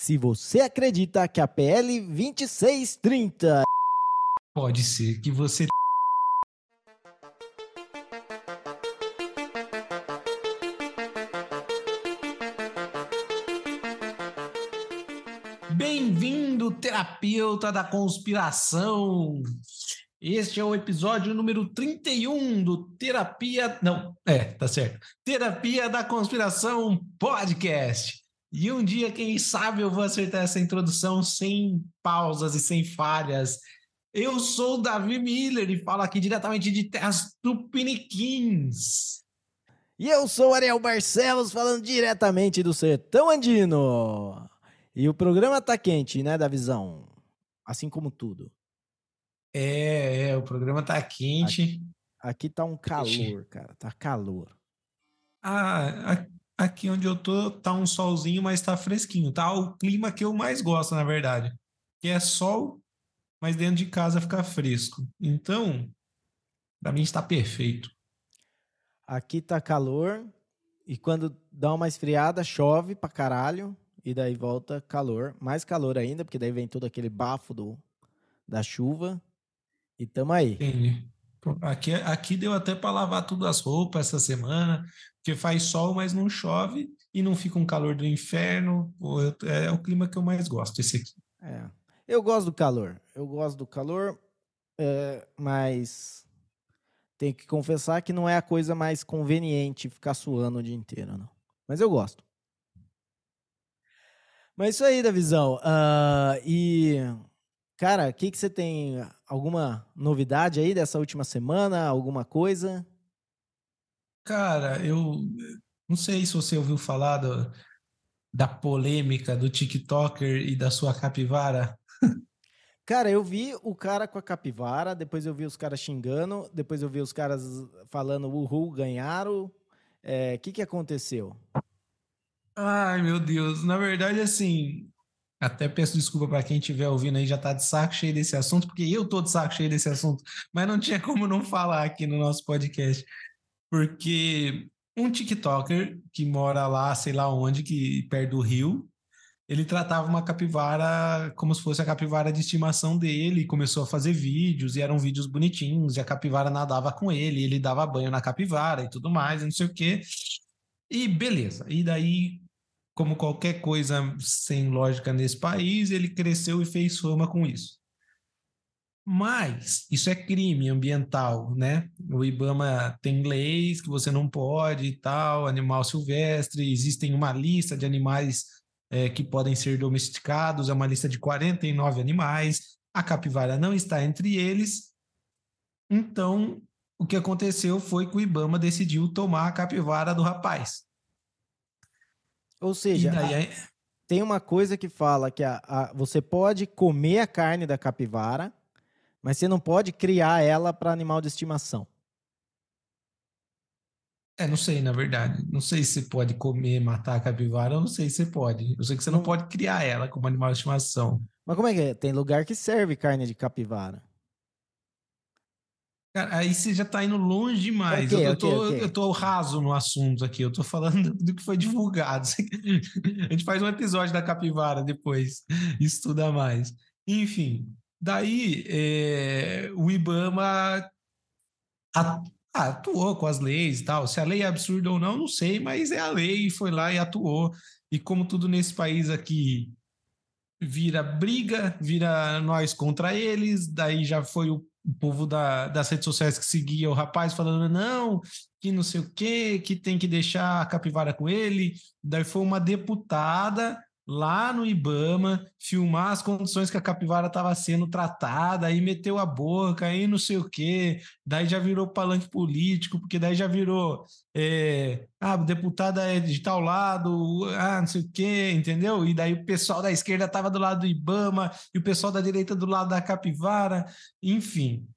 Se você acredita que a PL 2630 Pode ser que você. Bem-vindo, terapeuta da conspiração! Este é o episódio número 31 do Terapia. Não, é, tá certo. Terapia da Conspiração Podcast. E um dia, quem sabe, eu vou acertar essa introdução sem pausas e sem falhas. Eu sou o Davi Miller e falo aqui diretamente de Terras Tupiniquins. E eu sou o Ariel Barcelos falando diretamente do Sertão Andino. E o programa tá quente, né, da visão? Assim como tudo. É, é, o programa tá quente. Aqui, aqui tá um calor, cara, tá calor. Ah, aqui onde eu tô tá um solzinho, mas tá fresquinho. Tá o clima que eu mais gosto, na verdade. Que é sol, mas dentro de casa fica fresco. Então, para mim está perfeito. Aqui tá calor e quando dá uma esfriada, chove pra caralho e daí volta calor, mais calor ainda, porque daí vem todo aquele bafo do, da chuva e tamo aí. Entendi. Aqui, aqui deu até para lavar tudo as roupas essa semana, porque faz sol, mas não chove e não fica um calor do inferno. É o clima que eu mais gosto, esse aqui. É. Eu gosto do calor. Eu gosto do calor, é, mas tenho que confessar que não é a coisa mais conveniente ficar suando o dia inteiro, não. Mas eu gosto. Mas isso aí, da visão. Uh, e, cara, o que, que você tem? Alguma novidade aí dessa última semana? Alguma coisa? Cara, eu não sei se você ouviu falar do, da polêmica do TikToker e da sua capivara. Cara, eu vi o cara com a capivara, depois eu vi os caras xingando, depois eu vi os caras falando uhul, ganharam. O é, que, que aconteceu? Ai, meu Deus. Na verdade, assim, até peço desculpa para quem estiver ouvindo aí, já tá de saco cheio desse assunto, porque eu tô de saco cheio desse assunto, mas não tinha como não falar aqui no nosso podcast. Porque um TikToker que mora lá, sei lá onde, que perto do Rio, ele tratava uma capivara como se fosse a capivara de estimação dele, começou a fazer vídeos, e eram vídeos bonitinhos, e a capivara nadava com ele, ele dava banho na capivara e tudo mais, e não sei o quê. E beleza. E daí, como qualquer coisa sem lógica nesse país, ele cresceu e fez fama com isso. Mas isso é crime ambiental, né? O IBAMA tem leis que você não pode e tal, animal silvestre, existem uma lista de animais é, que podem ser domesticados, é uma lista de 49 animais, a capivara não está entre eles. Então, o que aconteceu foi que o Ibama decidiu tomar a capivara do rapaz. Ou seja, daí, a, tem uma coisa que fala que a, a, você pode comer a carne da capivara, mas você não pode criar ela para animal de estimação. É, não sei, na verdade. Não sei se pode comer, matar a capivara, eu não sei se pode. Eu sei que você não, não pode criar ela como animal de estimação. Mas como é que é? Tem lugar que serve carne de capivara. Cara, aí você já tá indo longe demais. Okay, eu, tô, okay, okay. eu tô raso no assunto aqui. Eu tô falando do que foi divulgado. A gente faz um episódio da capivara depois. Estuda mais. Enfim, daí é, o Ibama ah, atuou com as leis e tal. Se a lei é absurda ou não, não sei, mas é a lei e foi lá e atuou. E como tudo nesse país aqui vira briga, vira nós contra eles, daí já foi o povo da, das redes sociais que seguia o rapaz falando não, que não sei o quê, que tem que deixar a capivara com ele. Daí foi uma deputada lá no Ibama, filmar as condições que a capivara estava sendo tratada, aí meteu a boca, aí não sei o quê, daí já virou palanque político, porque daí já virou, é, ah, deputada é de tal lado, ah, não sei o quê, entendeu? E daí o pessoal da esquerda estava do lado do Ibama, e o pessoal da direita do lado da capivara, enfim.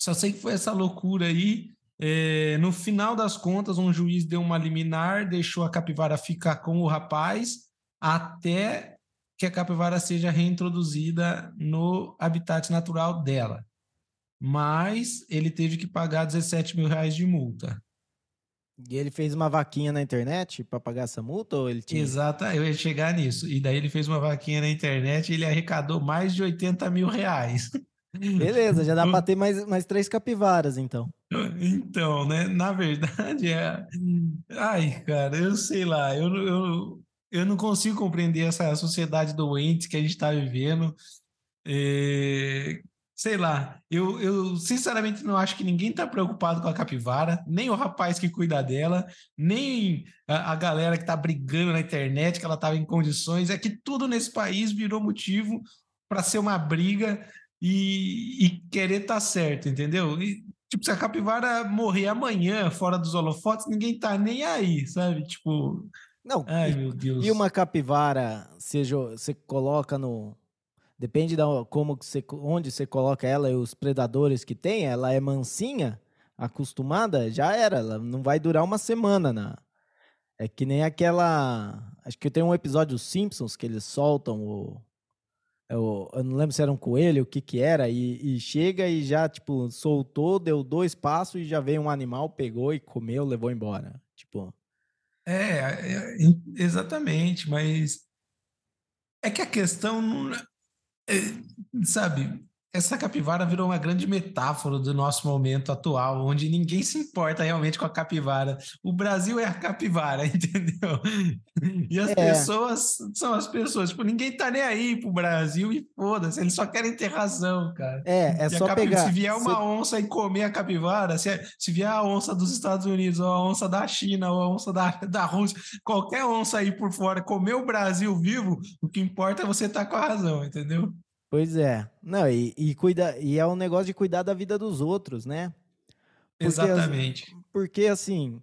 Só sei que foi essa loucura aí, é, no final das contas, um juiz deu uma liminar, deixou a capivara ficar com o rapaz, até que a capivara seja reintroduzida no habitat natural dela. Mas ele teve que pagar 17 mil reais de multa. E ele fez uma vaquinha na internet para pagar essa multa ou ele tinha... Exato, eu ia chegar nisso. E daí ele fez uma vaquinha na internet e ele arrecadou mais de 80 mil reais. Beleza, já dá para ter mais, mais três capivaras, então. Então, né? Na verdade, é. Ai, cara, eu sei lá, eu, eu, eu não consigo compreender essa sociedade doente que a gente está vivendo. É, sei lá, eu, eu sinceramente não acho que ninguém está preocupado com a capivara, nem o rapaz que cuida dela, nem a, a galera que está brigando na internet que ela estava em condições. É que tudo nesse país virou motivo para ser uma briga e, e querer estar tá certo, entendeu? E, tipo, se a capivara morrer amanhã fora dos holofotes, ninguém tá nem aí, sabe? Tipo. Não, ai, e, meu Deus. E uma capivara, seja, você coloca no, Depende da como você, onde você coloca ela e os predadores que tem, ela é mansinha, acostumada, já era, ela não vai durar uma semana na É que nem aquela, acho que tem um episódio dos Simpsons que eles soltam o eu, eu não lembro se era um coelho, o que que era, e, e, chega e já, tipo, soltou, deu dois passos e já veio um animal, pegou e comeu, levou embora. Tipo. É, é exatamente, mas é que a questão não, é, sabe, essa capivara virou uma grande metáfora do nosso momento atual, onde ninguém se importa realmente com a capivara. O Brasil é a capivara, entendeu? E as é. pessoas são as pessoas. Tipo, ninguém tá nem aí pro Brasil e foda-se, eles só querem ter razão, cara. É, é e só pegar. Se vier uma onça e comer a capivara, se, se vier a onça dos Estados Unidos, ou a onça da China, ou a onça da, da Rússia, qualquer onça aí por fora comer o Brasil vivo, o que importa é você estar tá com a razão, entendeu? Pois é. Não, e, e, cuida, e é um negócio de cuidar da vida dos outros, né? Porque, Exatamente. Porque assim.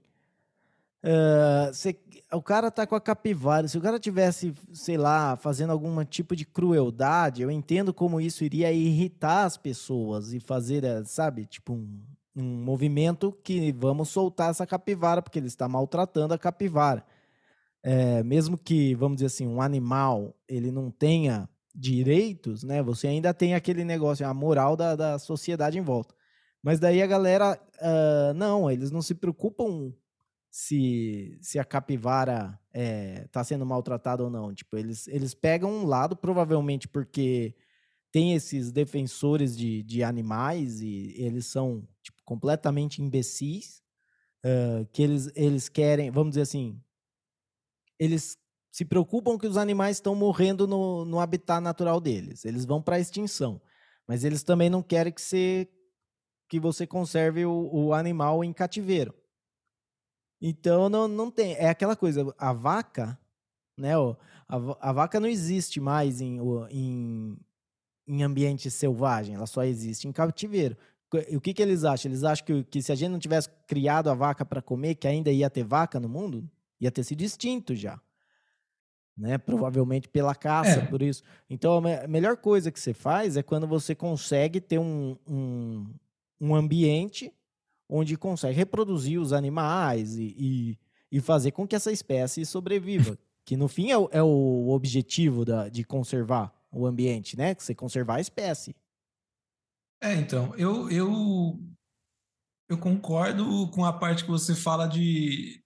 Uh, cê, o cara tá com a capivara. Se o cara tivesse, sei lá, fazendo algum tipo de crueldade, eu entendo como isso iria irritar as pessoas e fazer, eh, sabe, tipo um, um movimento que vamos soltar essa capivara, porque ele está maltratando a capivara. É, mesmo que, vamos dizer assim, um animal ele não tenha direitos, né? Você ainda tem aquele negócio, a moral da, da sociedade em volta. Mas daí a galera, uh, não, eles não se preocupam se, se a capivara está eh, sendo maltratada ou não. Tipo, eles, eles pegam um lado, provavelmente porque tem esses defensores de, de animais e eles são tipo, completamente imbecis, uh, que eles, eles querem, vamos dizer assim, eles se preocupam que os animais estão morrendo no, no habitat natural deles. Eles vão para a extinção. Mas eles também não querem que você, que você conserve o, o animal em cativeiro. Então não, não tem. É aquela coisa, a vaca, né? A, a vaca não existe mais em, em, em ambiente selvagem, ela só existe em cativeiro. O que, que eles acham? Eles acham que, que se a gente não tivesse criado a vaca para comer, que ainda ia ter vaca no mundo? Ia ter sido extinto já né? Provavelmente pela caça, é. por isso. Então, a melhor coisa que você faz é quando você consegue ter um, um, um ambiente onde consegue reproduzir os animais e, e, e, fazer com que essa espécie sobreviva. Que no fim é o, é o objetivo da, de conservar o ambiente, né? Que você conservar a espécie. É, então, eu, eu, eu concordo com a parte que você fala de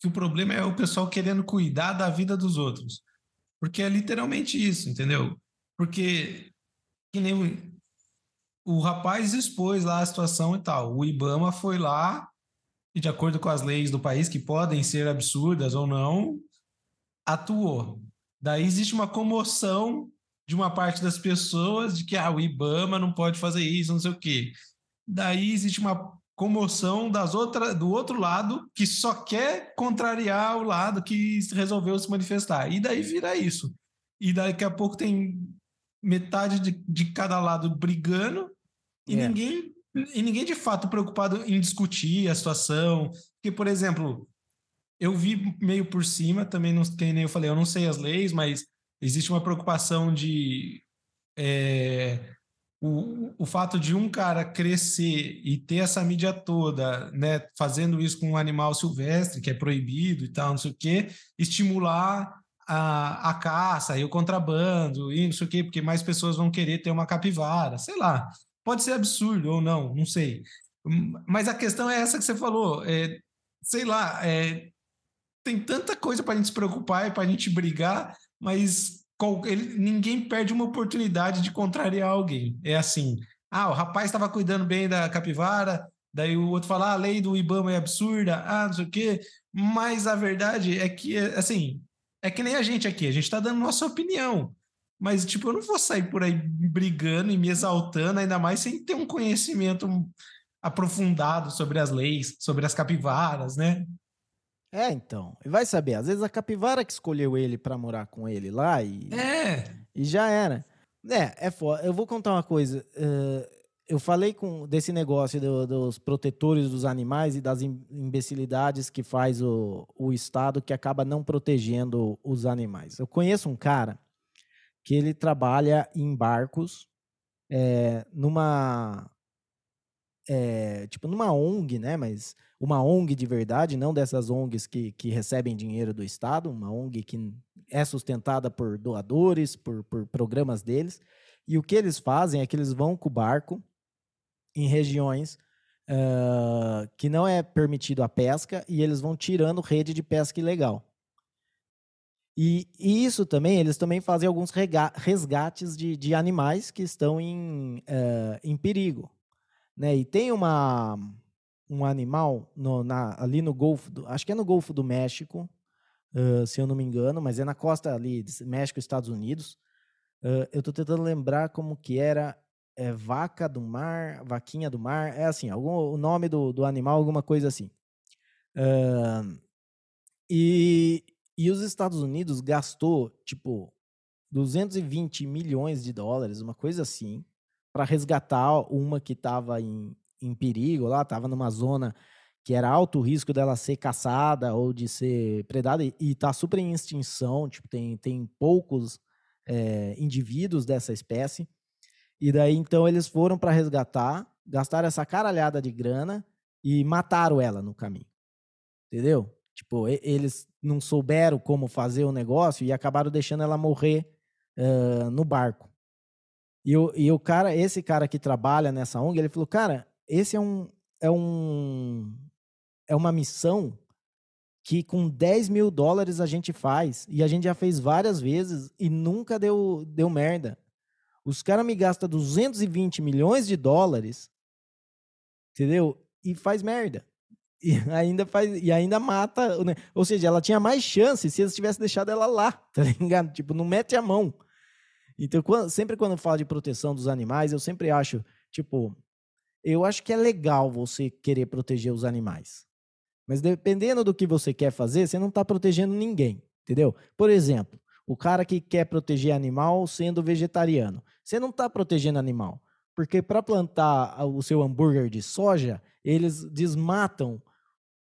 que o problema é o pessoal querendo cuidar da vida dos outros. Porque é literalmente isso, entendeu? Porque que nem o, o rapaz expôs lá a situação e tal. O Ibama foi lá e, de acordo com as leis do país, que podem ser absurdas ou não, atuou. Daí existe uma comoção de uma parte das pessoas de que ah, o Ibama não pode fazer isso, não sei o quê. Daí existe uma comoção das outra, do outro lado que só quer contrariar o lado que resolveu se manifestar. E daí vira isso. E daqui a pouco tem metade de, de cada lado brigando e é. ninguém e ninguém de fato preocupado em discutir a situação. Porque, por exemplo, eu vi meio por cima, também não tem nem eu falei, eu não sei as leis, mas existe uma preocupação de é, o, o fato de um cara crescer e ter essa mídia toda, né, fazendo isso com um animal silvestre, que é proibido e tal, não sei o quê, estimular a, a caça e o contrabando e não sei o quê, porque mais pessoas vão querer ter uma capivara, sei lá. Pode ser absurdo ou não, não sei. Mas a questão é essa que você falou. É, sei lá, é, tem tanta coisa para a gente se preocupar e para a gente brigar, mas ele, ninguém perde uma oportunidade de contrariar alguém. É assim, ah, o rapaz estava cuidando bem da capivara, daí o outro fala, ah, a lei do IBAMA é absurda, ah, não sei o quê, mas a verdade é que, assim, é que nem a gente aqui, a gente está dando nossa opinião. Mas, tipo, eu não vou sair por aí brigando e me exaltando, ainda mais sem ter um conhecimento aprofundado sobre as leis, sobre as capivaras, né? É, então. E vai saber, às vezes a capivara que escolheu ele para morar com ele lá e. É. E já era. É, é foda. Eu vou contar uma coisa. Uh, eu falei com desse negócio do, dos protetores dos animais e das imbecilidades que faz o, o Estado que acaba não protegendo os animais. Eu conheço um cara que ele trabalha em barcos é, numa é, tipo numa ONG, né? Mas uma ONG de verdade, não dessas ONGs que, que recebem dinheiro do Estado, uma ONG que é sustentada por doadores, por, por programas deles. E o que eles fazem é que eles vão com o barco em regiões uh, que não é permitido a pesca e eles vão tirando rede de pesca ilegal. E, e isso também, eles também fazem alguns resgates de, de animais que estão em, uh, em perigo. Né? E tem uma, um animal no, na, ali no Golfo, do, acho que é no Golfo do México, uh, se eu não me engano, mas é na costa ali México Estados Unidos. Uh, eu estou tentando lembrar como que era é vaca do mar, vaquinha do mar, é assim, algum, o nome do, do animal, alguma coisa assim. Uh, e, e os Estados Unidos gastou, tipo, 220 milhões de dólares, uma coisa assim, para resgatar uma que estava em, em perigo lá, estava numa zona que era alto risco dela ser caçada ou de ser predada e está super em extinção, tipo, tem, tem poucos é, indivíduos dessa espécie. E daí, então, eles foram para resgatar, gastaram essa caralhada de grana e mataram ela no caminho. Entendeu? Tipo, eles não souberam como fazer o negócio e acabaram deixando ela morrer uh, no barco. E o, e o cara, esse cara que trabalha nessa ONG, ele falou, cara, esse é um, é um, é uma missão que com 10 mil dólares a gente faz. E a gente já fez várias vezes e nunca deu, deu merda. Os caras me gastam 220 milhões de dólares, entendeu? E faz merda. E ainda faz e ainda mata, ou seja, ela tinha mais chance se eles tivessem deixado ela lá, tá ligado? Tipo, não mete a mão. Então, quando, sempre quando eu falo de proteção dos animais, eu sempre acho, tipo, eu acho que é legal você querer proteger os animais. Mas dependendo do que você quer fazer, você não está protegendo ninguém, entendeu? Por exemplo, o cara que quer proteger animal sendo vegetariano. Você não está protegendo animal. Porque para plantar o seu hambúrguer de soja, eles desmatam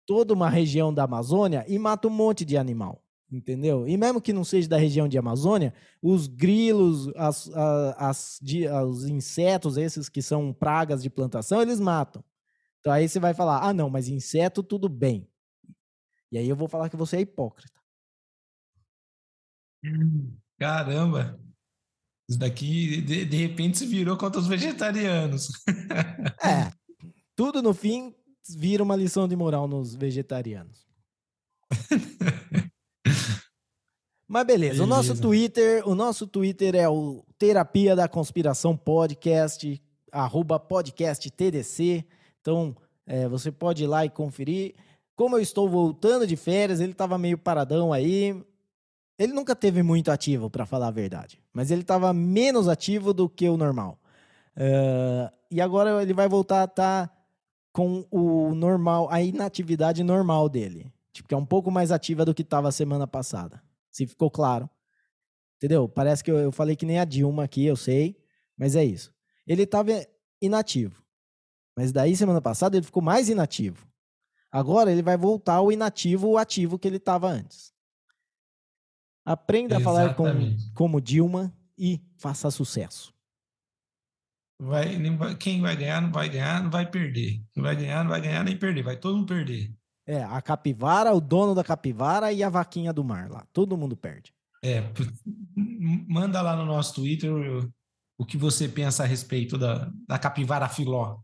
toda uma região da Amazônia e matam um monte de animal. Entendeu? E mesmo que não seja da região de Amazônia, os grilos, as, as, as, os insetos, esses que são pragas de plantação, eles matam. Então aí você vai falar: ah, não, mas inseto tudo bem. E aí eu vou falar que você é hipócrita. Caramba! Isso daqui, de, de repente, se virou contra os vegetarianos. é, tudo no fim vira uma lição de moral nos vegetarianos. Mas beleza, beleza, o nosso Twitter, o nosso Twitter é o Terapia da Conspiração Podcast, arroba podcast TDC. Então, é, você pode ir lá e conferir. Como eu estou voltando de férias, ele estava meio paradão aí, ele nunca teve muito ativo, para falar a verdade. Mas ele estava menos ativo do que o normal. Uh, e agora ele vai voltar a estar tá com o normal, a inatividade normal dele. Tipo, que é um pouco mais ativa do que estava semana passada. Se ficou claro. Entendeu? Parece que eu, eu falei que nem a Dilma aqui, eu sei. Mas é isso. Ele estava inativo. Mas daí, semana passada, ele ficou mais inativo. Agora ele vai voltar ao inativo, o ativo que ele estava antes. Aprenda Exatamente. a falar com, como Dilma e faça sucesso. Vai, quem vai ganhar não vai ganhar, não vai perder. Quem vai ganhar não vai ganhar nem perder, vai todo mundo perder. É, a capivara, o dono da capivara e a vaquinha do mar lá. Todo mundo perde. É, manda lá no nosso Twitter o, que você pensa a respeito da, da capivara filó.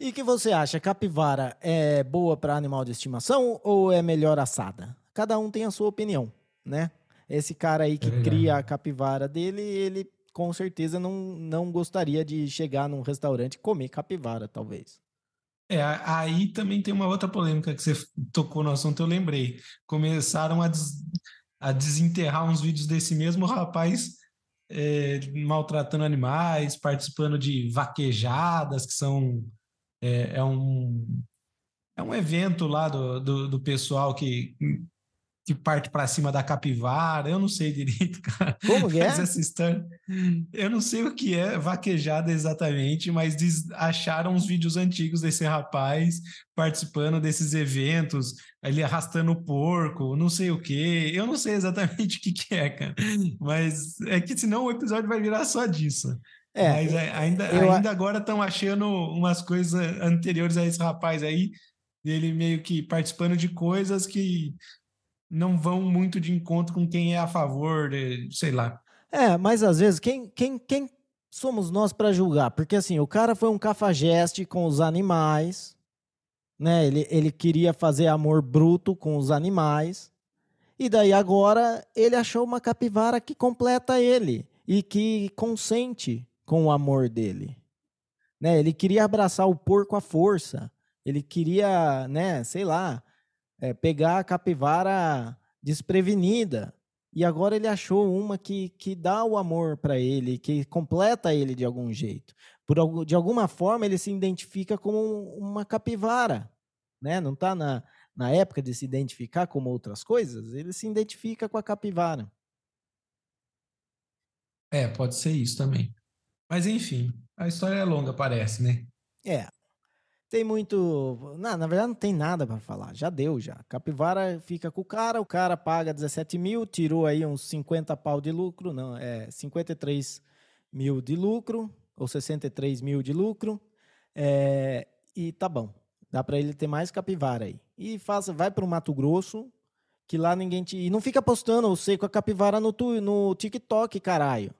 E que você acha? Capivara é boa para animal de estimação ou é melhor assada? Cada um tem a sua opinião, né? Esse cara aí que é cria a capivara dele, ele com certeza não, não gostaria de chegar num restaurante e comer capivara, talvez. É, aí também tem uma outra polêmica que você tocou no assunto, eu lembrei. Começaram a, des, a desenterrar uns vídeos desse mesmo rapaz é, maltratando animais, participando de vaquejadas, que são. É, é um, é um evento lá do, do, do pessoal que que parte para cima da capivara, eu não sei direito, cara. Como que é? essa história. Eu não sei o que é vaquejada exatamente, mas acharam uns vídeos antigos desse rapaz participando desses eventos, ele arrastando o porco, não sei o que. Eu não sei exatamente o que, que é, cara. Mas é que senão o episódio vai virar só disso. É, mas ainda, eu... ainda agora estão achando umas coisas anteriores a esse rapaz aí, ele meio que participando de coisas que não vão muito de encontro com quem é a favor, de, sei lá. É, mas às vezes quem, quem, quem somos nós para julgar? Porque assim, o cara foi um cafajeste com os animais, né? Ele, ele queria fazer amor bruto com os animais. E daí agora ele achou uma capivara que completa ele e que consente com o amor dele. Né? Ele queria abraçar o porco à força. Ele queria, né, sei lá, é, pegar a capivara desprevenida. E agora ele achou uma que, que dá o amor para ele, que completa ele de algum jeito. Por, de alguma forma, ele se identifica como uma capivara. Né? Não está na, na época de se identificar como outras coisas, ele se identifica com a capivara. É, pode ser isso também. Mas enfim, a história é longa, parece, né? É. Tem muito. Não, na verdade, não tem nada para falar. Já deu, já. Capivara fica com o cara, o cara paga 17 mil, tirou aí uns 50 pau de lucro, não, é 53 mil de lucro, ou 63 mil de lucro. É, e tá bom. Dá para ele ter mais capivara aí. E faça, vai para o Mato Grosso, que lá ninguém te. E não fica postando você com a capivara no, tu, no TikTok, caralho.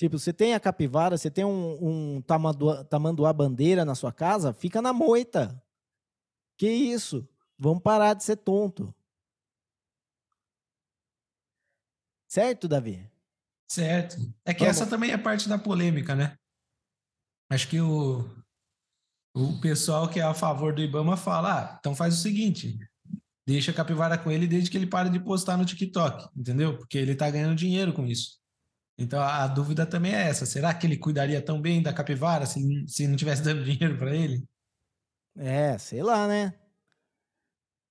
Tipo, você tem a capivara, você tem um, um tamanduá, tamanduá bandeira na sua casa, fica na moita. Que isso? Vamos parar de ser tonto. Certo, Davi? Certo. É que Vamos. essa também é parte da polêmica, né? Acho que o, o pessoal que é a favor do Ibama fala: ah, então faz o seguinte, deixa a capivara com ele desde que ele pare de postar no TikTok, entendeu? Porque ele tá ganhando dinheiro com isso. Então a dúvida também é essa: será que ele cuidaria tão bem da capivara se, se não tivesse dando dinheiro para ele? É, sei lá, né?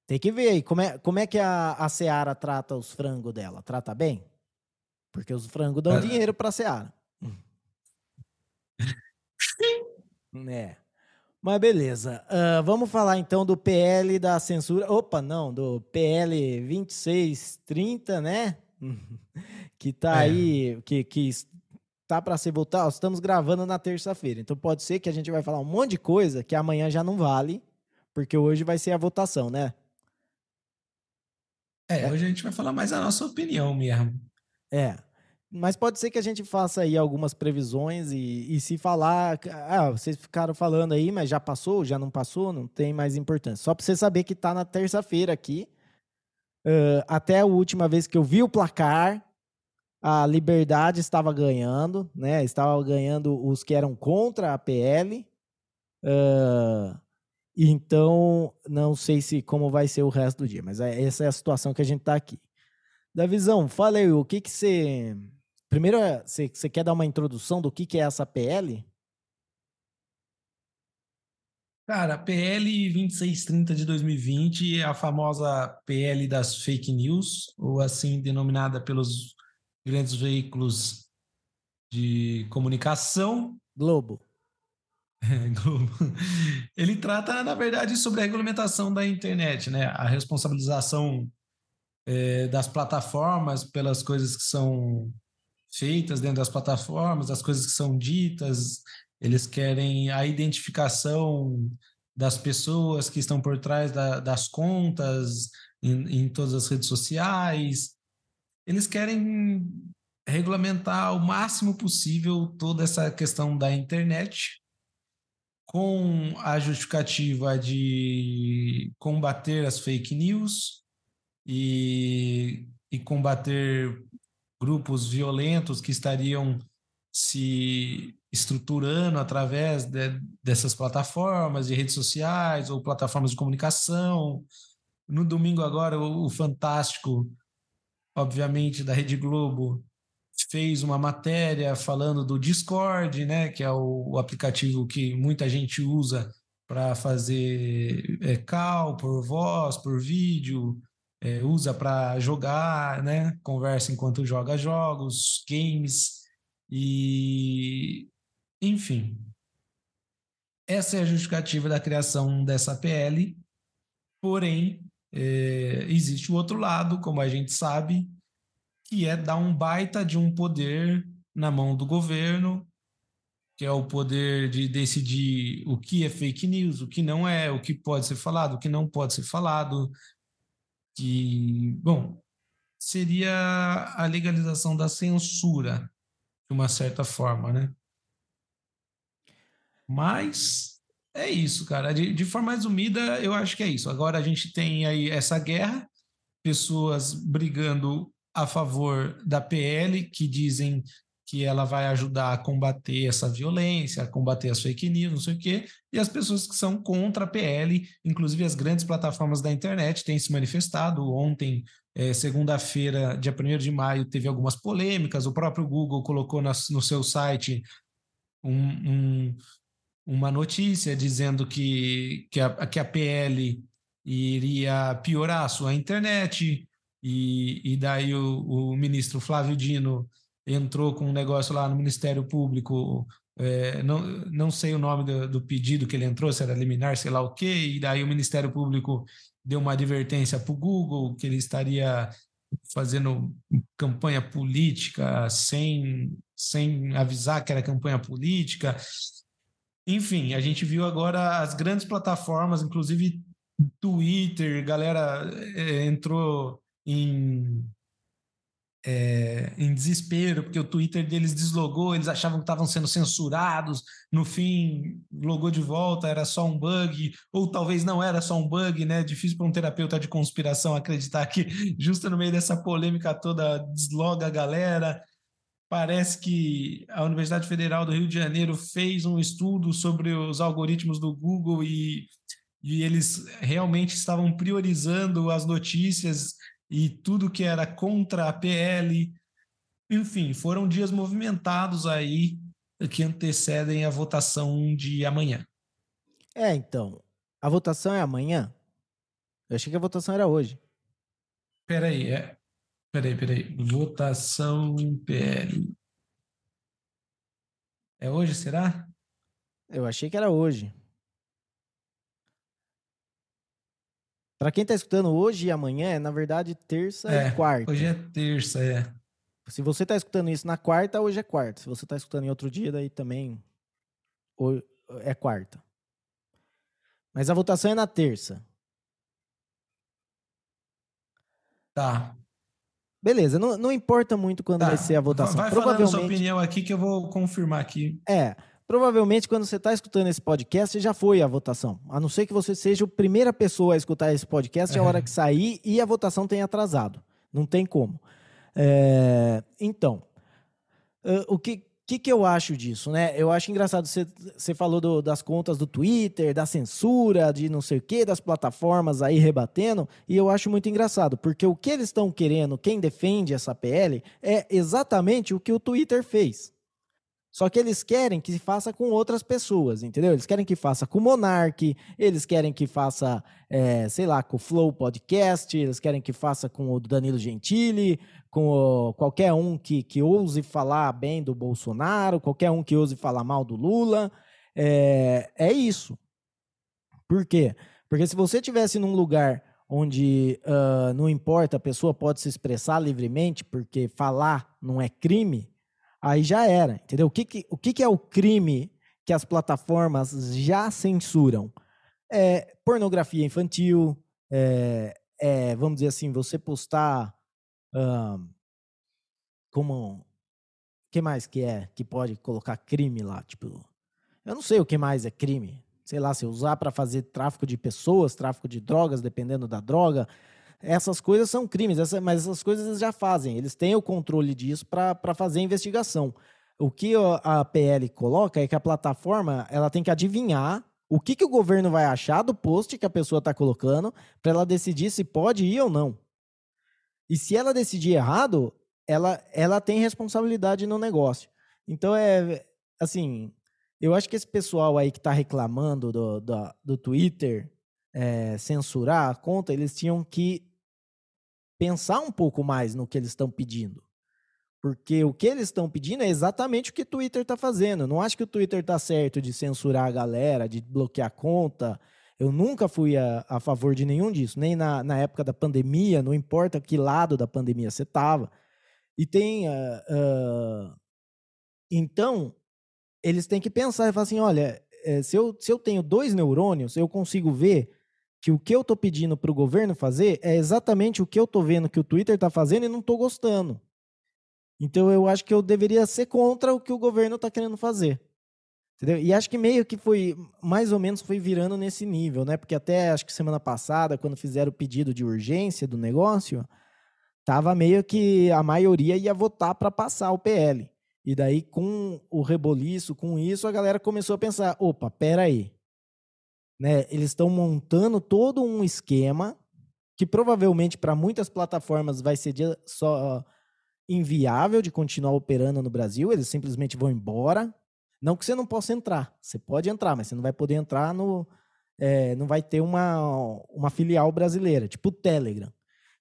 Tem que ver aí como é, como é que a, a Seara trata os frangos dela. Trata bem? Porque os frangos dão é. dinheiro pra Seara. é. Mas beleza. Uh, vamos falar então do PL da censura. Opa, não, do PL 2630, né? que tá é. aí, que, que tá para ser votado. Estamos gravando na terça-feira, então pode ser que a gente vai falar um monte de coisa que amanhã já não vale, porque hoje vai ser a votação, né? É, é. hoje a gente vai falar mais a nossa opinião mesmo. É. Mas pode ser que a gente faça aí algumas previsões e, e se falar. Ah, vocês ficaram falando aí, mas já passou, já não passou, não tem mais importância. Só para você saber que tá na terça-feira aqui. Uh, até a última vez que eu vi o placar, a Liberdade estava ganhando, né? Estava ganhando os que eram contra a PL. Uh, então, não sei se como vai ser o resto do dia, mas é, essa é a situação que a gente está aqui. Davizão, fala aí, o que que você... Primeiro, você, você quer dar uma introdução do que, que é essa PL? Cara, PL 2630 de 2020 é a famosa PL das fake news, ou assim denominada pelos grandes veículos de comunicação. Globo. É, Globo. Ele trata, na verdade, sobre a regulamentação da internet, né? A responsabilização é, das plataformas pelas coisas que são feitas dentro das plataformas, as coisas que são ditas. Eles querem a identificação das pessoas que estão por trás da, das contas em, em todas as redes sociais eles querem regulamentar o máximo possível toda essa questão da internet com a justificativa de combater as fake news e, e combater grupos violentos que estariam se estruturando através de, dessas plataformas de redes sociais ou plataformas de comunicação. No domingo agora, o, o Fantástico, obviamente, da Rede Globo, fez uma matéria falando do Discord, né, que é o, aplicativo que muita gente usa para fazer é, call por voz, por vídeo, é, usa para jogar, né, conversa enquanto joga jogos, games e enfim. Essa é a justificativa da criação dessa PL, porém é, existe o outro lado, como a gente sabe, que é dar um baita de um poder na mão do governo, que é o poder de decidir o que é fake news, o que não é, o que pode ser falado, o que não pode ser falado, que, bom, seria a legalização da censura, de uma certa forma, né? Mas é isso, cara. De, de forma resumida, eu acho que é isso. Agora a gente tem aí essa guerra, pessoas brigando a favor da PL, que dizem que ela vai ajudar a combater essa violência, a combater as fake news, não sei o quê, e as pessoas que são contra a PL, inclusive as grandes plataformas da internet têm se manifestado. Ontem, é, segunda-feira, dia 1 de maio, teve algumas polêmicas, o próprio Google colocou no seu site um, um, uma notícia dizendo que, que, a, que a PL iria piorar a sua internet, e, e daí o, o ministro Flávio Dino entrou com um negócio lá no Ministério Público, é, não, não sei o nome do, do, pedido que ele entrou, se era liminar, sei lá o quê, e daí o Ministério Público deu uma advertência para o Google que ele estaria fazendo campanha política sem, sem avisar que era campanha política. Enfim, a gente viu agora as grandes plataformas, inclusive Twitter, galera é, entrou em, é, em desespero, porque o Twitter deles deslogou, eles achavam que estavam sendo censurados, no fim logou de volta, era só um bug, ou talvez não era só um bug, né? Difícil para um terapeuta de conspiração acreditar que, justo no meio dessa polêmica toda, desloga a galera. Parece que a Universidade Federal do Rio de Janeiro fez um estudo sobre os algoritmos do Google e, e eles realmente estavam priorizando as notícias e tudo que era contra a PL. Enfim, foram dias movimentados aí que antecedem a votação de amanhã. É, então. A votação é amanhã? Eu achei que a votação era hoje. Peraí, é. Peraí, peraí. Votação PL. É hoje, será? Eu achei que era hoje. Para quem está escutando hoje e amanhã, é na verdade terça é, e quarta. Hoje é terça, é. Se você está escutando isso na quarta, hoje é quarta. Se você está escutando em outro dia, daí também é quarta. Mas a votação é na terça. Tá. Beleza, não, não importa muito quando tá. vai ser a votação. Vai Provavelmente... falando a sua opinião aqui que eu vou confirmar aqui. É, Provavelmente, quando você está escutando esse podcast, já foi a votação. A não ser que você seja a primeira pessoa a escutar esse podcast é. a hora que sair e a votação tenha atrasado. Não tem como. É... Então, o que, que, que eu acho disso, né? Eu acho engraçado, você, você falou do, das contas do Twitter, da censura, de não sei o quê, das plataformas aí rebatendo, e eu acho muito engraçado, porque o que eles estão querendo, quem defende essa PL, é exatamente o que o Twitter fez. Só que eles querem que faça com outras pessoas, entendeu? Eles querem que faça com o Monark, eles querem que faça, é, sei lá, com o Flow Podcast, eles querem que faça com o Danilo Gentili, com o, qualquer um que, que ouse falar bem do Bolsonaro, qualquer um que ouse falar mal do Lula. É, é isso. Por quê? Porque se você tivesse num lugar onde uh, não importa, a pessoa pode se expressar livremente, porque falar não é crime, aí já era, entendeu? O que, que, o que, que é o crime que as plataformas já censuram? É pornografia infantil, é, é, vamos dizer assim, você postar um, como que mais que é que pode colocar crime lá, tipo Eu não sei o que mais é crime. Sei lá, se usar para fazer tráfico de pessoas, tráfico de drogas, dependendo da droga. Essas coisas são crimes, essa, mas essas coisas eles já fazem. Eles têm o controle disso para fazer a investigação. O que a PL coloca é que a plataforma ela tem que adivinhar o que, que o governo vai achar do post que a pessoa está colocando para ela decidir se pode ir ou não. E se ela decidir errado, ela, ela tem responsabilidade no negócio. Então é assim, eu acho que esse pessoal aí que está reclamando do, do, do Twitter é, censurar a conta, eles tinham que pensar um pouco mais no que eles estão pedindo. Porque o que eles estão pedindo é exatamente o que o Twitter está fazendo. Eu não acho que o Twitter está certo de censurar a galera, de bloquear a conta. Eu nunca fui a, a favor de nenhum disso, nem na, na, época da pandemia, não importa que lado da pandemia você estava. E tem. Uh, uh, então, eles têm que pensar e falar assim: olha, eh, se eu, se eu tenho dois neurônios, eu consigo ver que o que eu estou pedindo para o governo fazer é exatamente o que eu estou vendo que o Twitter está fazendo e não estou gostando. Então eu acho que eu deveria ser contra o que o governo está querendo fazer. Entendeu? E acho que meio que foi, mais ou menos, foi virando nesse nível, né? Porque até acho que semana passada, quando fizeram o pedido de urgência do negócio, tava meio que a maioria ia votar para passar o PL. E daí, com o reboliço, com isso, a galera começou a pensar: opa, peraí. Né? Eles estão montando todo um esquema que provavelmente para muitas plataformas vai ser só inviável de continuar operando no Brasil, eles simplesmente vão embora. Não que você não possa entrar, você pode entrar, mas você não vai poder entrar no. É, não vai ter uma, uma filial brasileira, tipo o Telegram.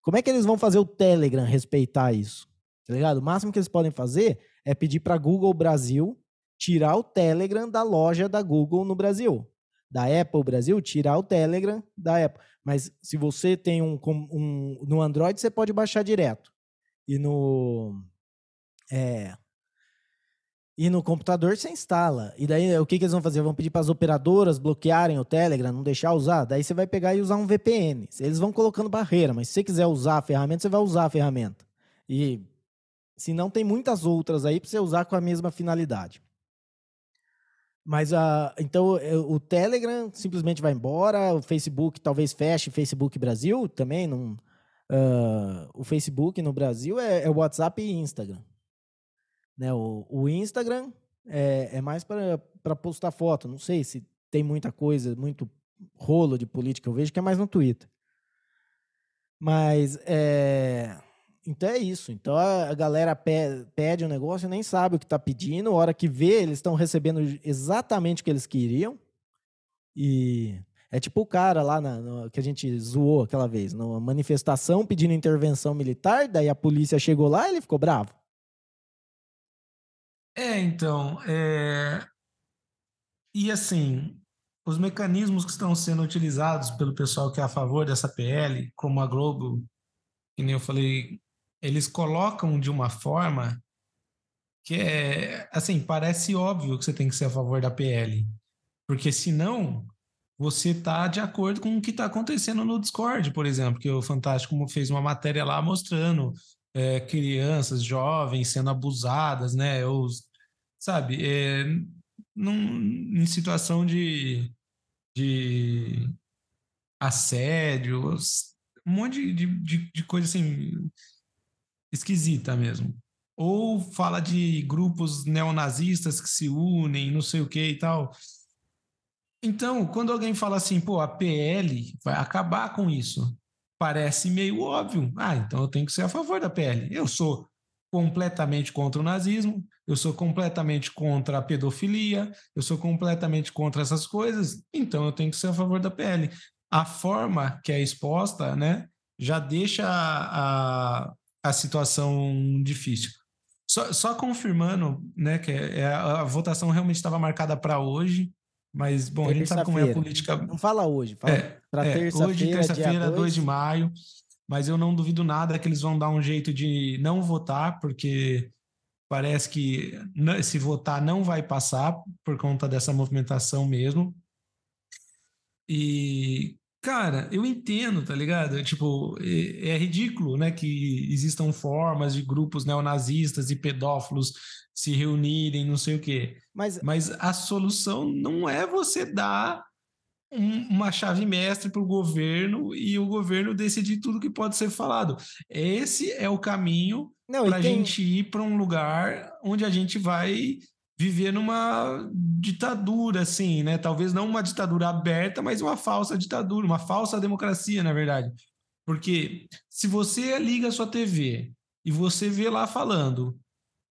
Como é que eles vão fazer o Telegram respeitar isso? Tá ligado? O máximo que eles podem fazer é pedir para Google Brasil tirar o Telegram da loja da Google no Brasil. Da Apple Brasil, tirar o Telegram da Apple. Mas se você tem um, um no Android, você pode baixar direto e no é, e no computador você instala. E daí o que, que eles vão fazer? Vão pedir para as operadoras bloquearem o Telegram, não deixar usar. Daí você vai pegar e usar um VPN. Eles vão colocando barreira, mas se você quiser usar a ferramenta, você vai usar a ferramenta. E se não tem muitas outras aí para você usar com a mesma finalidade. Mas a então é, o Telegram simplesmente vai embora, o Facebook talvez feche, Facebook Brasil também não Uh, o Facebook no Brasil é, é WhatsApp e Instagram. Né? O, o Instagram é, é mais para postar foto. Não sei se tem muita coisa, muito rolo de política. Eu vejo que é mais no Twitter. Mas é. Então é isso. Então a galera pede um negócio e nem sabe o que está pedindo. A hora que vê, eles estão recebendo exatamente o que eles queriam. E é tipo o cara lá na, no, que a gente zoou aquela vez, numa manifestação pedindo intervenção militar, daí a polícia chegou lá e ele ficou bravo. É, então. É... E assim, os mecanismos que estão sendo utilizados pelo pessoal que é a favor dessa PL, como a Globo, que nem eu falei, eles colocam de uma forma que é, assim, parece óbvio que você tem que ser a favor da PL. Porque senão você está de acordo com o que está acontecendo no Discord, por exemplo, que o Fantástico fez uma matéria lá mostrando é, crianças, jovens sendo abusadas, né? Ou, sabe, é, num, em situação de, de assédio, um monte de, de, de coisa assim esquisita mesmo. Ou fala de grupos neonazistas que se unem, não sei o que e tal. Então, quando alguém fala assim, pô, a PL vai acabar com isso, parece meio óbvio. Ah, então eu tenho que ser a favor da PL. Eu sou completamente contra o nazismo, eu sou completamente contra a pedofilia, eu sou completamente contra essas coisas, então eu tenho que ser a favor da PL. A forma que é exposta, né, já deixa a, a, a situação difícil. Só, só confirmando, né, que é, a, a votação realmente estava marcada para hoje, mas, bom, a gente sabe como é a política. Não fala hoje, fala é, para é, terça-feira. Hoje, terça-feira, 2 de maio. Mas eu não duvido nada que eles vão dar um jeito de não votar, porque parece que se votar não vai passar por conta dessa movimentação mesmo. E, Cara, eu entendo, tá ligado? Tipo, é, é, ridículo, né, que existam formas de grupos neonazistas e pedófilos se reunirem, não sei o quê. Mas, Mas a solução não é você dar um, uma chave mestre para o governo e o governo decidir tudo que pode ser falado. Esse é o caminho para a tem... gente ir para um lugar onde a gente vai viver numa ditadura, assim, né? Talvez não uma ditadura aberta, mas uma falsa ditadura, uma falsa democracia, na verdade. Porque se você liga a sua TV e você vê lá falando,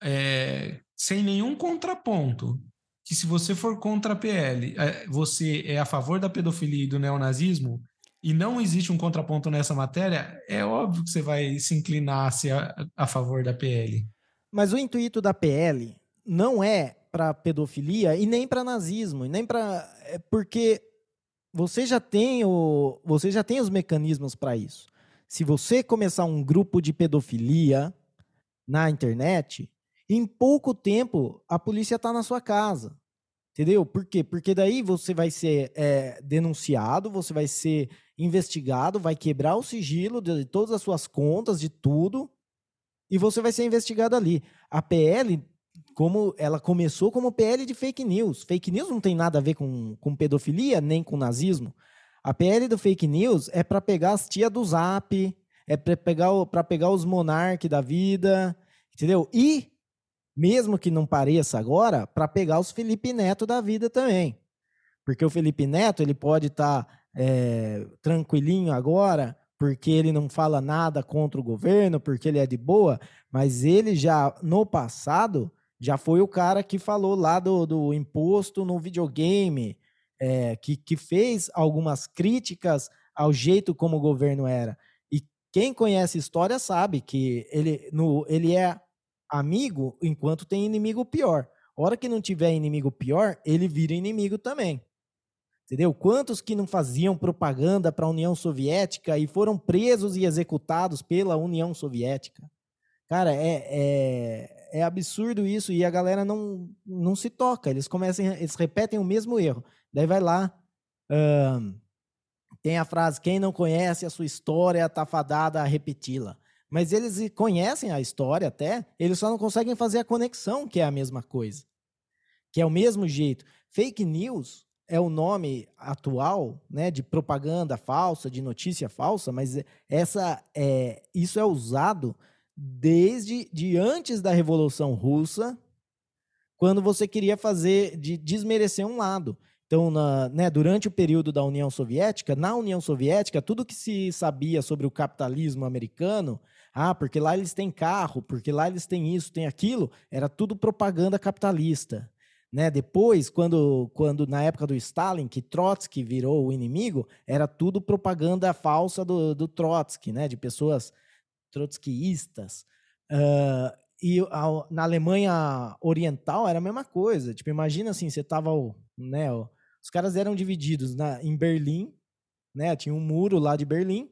é, sem nenhum contraponto, que se você for contra a PL, é, você é a favor da pedofilia e do neonazismo, e não existe um contraponto nessa matéria, é óbvio que você vai se inclinar a ser a, a favor da PL. Mas o intuito da PL não é para pedofilia e nem para nazismo, e nem para é porque você já tem o você já tem os mecanismos para isso. Se você começar um grupo de pedofilia na internet, em pouco tempo a polícia está na sua casa. Entendeu? Por quê? Porque daí você vai ser é, denunciado, você vai ser investigado, vai quebrar o sigilo de todas as suas contas, de tudo, e você vai ser investigado ali. A PL como ela começou como PL de fake news. Fake news não tem nada a ver com, com pedofilia, nem com nazismo. A PL do fake news é para pegar as tia do Zap, é para pegar, pegar os monarques da vida, entendeu? E, mesmo que não pareça agora, para pegar os Felipe Neto da vida também. Porque o Felipe Neto, ele pode estar tá, é, tranquilinho agora, porque ele não fala nada contra o governo, porque ele é de boa, mas ele já, no passado, já foi o cara que falou lá do, do imposto no videogame, é, que, que fez algumas críticas ao jeito como o governo era. E quem conhece história sabe que ele, no, ele é amigo enquanto tem inimigo pior. hora que não tiver inimigo pior, ele vira inimigo também. Entendeu? Quantos que não faziam propaganda para a União Soviética e foram presos e executados pela União Soviética? Cara, é, é, é absurdo isso e a galera não, não se toca. Eles começam, eles repetem o mesmo erro. Daí vai lá, tem a frase: quem não conhece a sua história está fadada a repeti-la. Mas eles conhecem a história até, eles só não conseguem fazer a conexão, que é a mesma coisa. Que é o mesmo jeito. Fake news é o nome atual, né, de propaganda falsa, de notícia falsa, mas essa é, isso é usado desde de antes da Revolução Russa, quando você queria fazer de desmerecer um lado. Então, na, né, durante o período da União Soviética, na União Soviética, tudo que se sabia sobre o capitalismo americano, ah, porque lá eles têm carro, porque lá eles têm isso, têm aquilo, era tudo propaganda capitalista. Né? Depois, quando, quando na época do Stalin, que Trotsky virou o inimigo, era tudo propaganda falsa do, do Trotsky, né? de pessoas trotskistas. Uh, e na Alemanha Oriental era a mesma coisa. Tipo, imagina assim, você tava, né, os caras eram divididos na, em Berlim, né, tinha um muro lá de Berlim,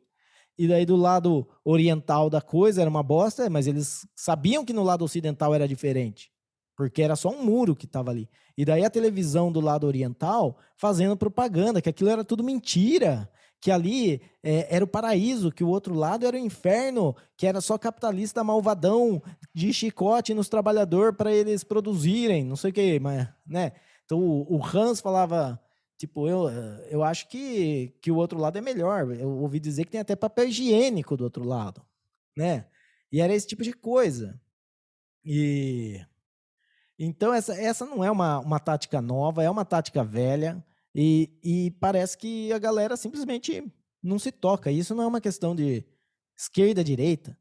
e daí do lado oriental da coisa era uma bosta, mas eles sabiam que no lado ocidental era diferente, porque era só um muro que estava ali. E daí a televisão do lado oriental fazendo propaganda, que aquilo era tudo mentira, que ali é, era o paraíso, que o outro lado era o inferno, que era só capitalista malvadão de chicote nos trabalhadores para eles produzirem, não sei o que, mas, né? Então o, o Hans falava, tipo, eu, eu acho que, que o outro lado é melhor. Eu ouvi dizer que tem até papel higiênico do outro lado, né? E era esse tipo de coisa. E então essa, essa não é uma, uma tática nova, é uma tática velha. E, e parece que a galera simplesmente não se toca. Isso não é uma questão de esquerda, direita.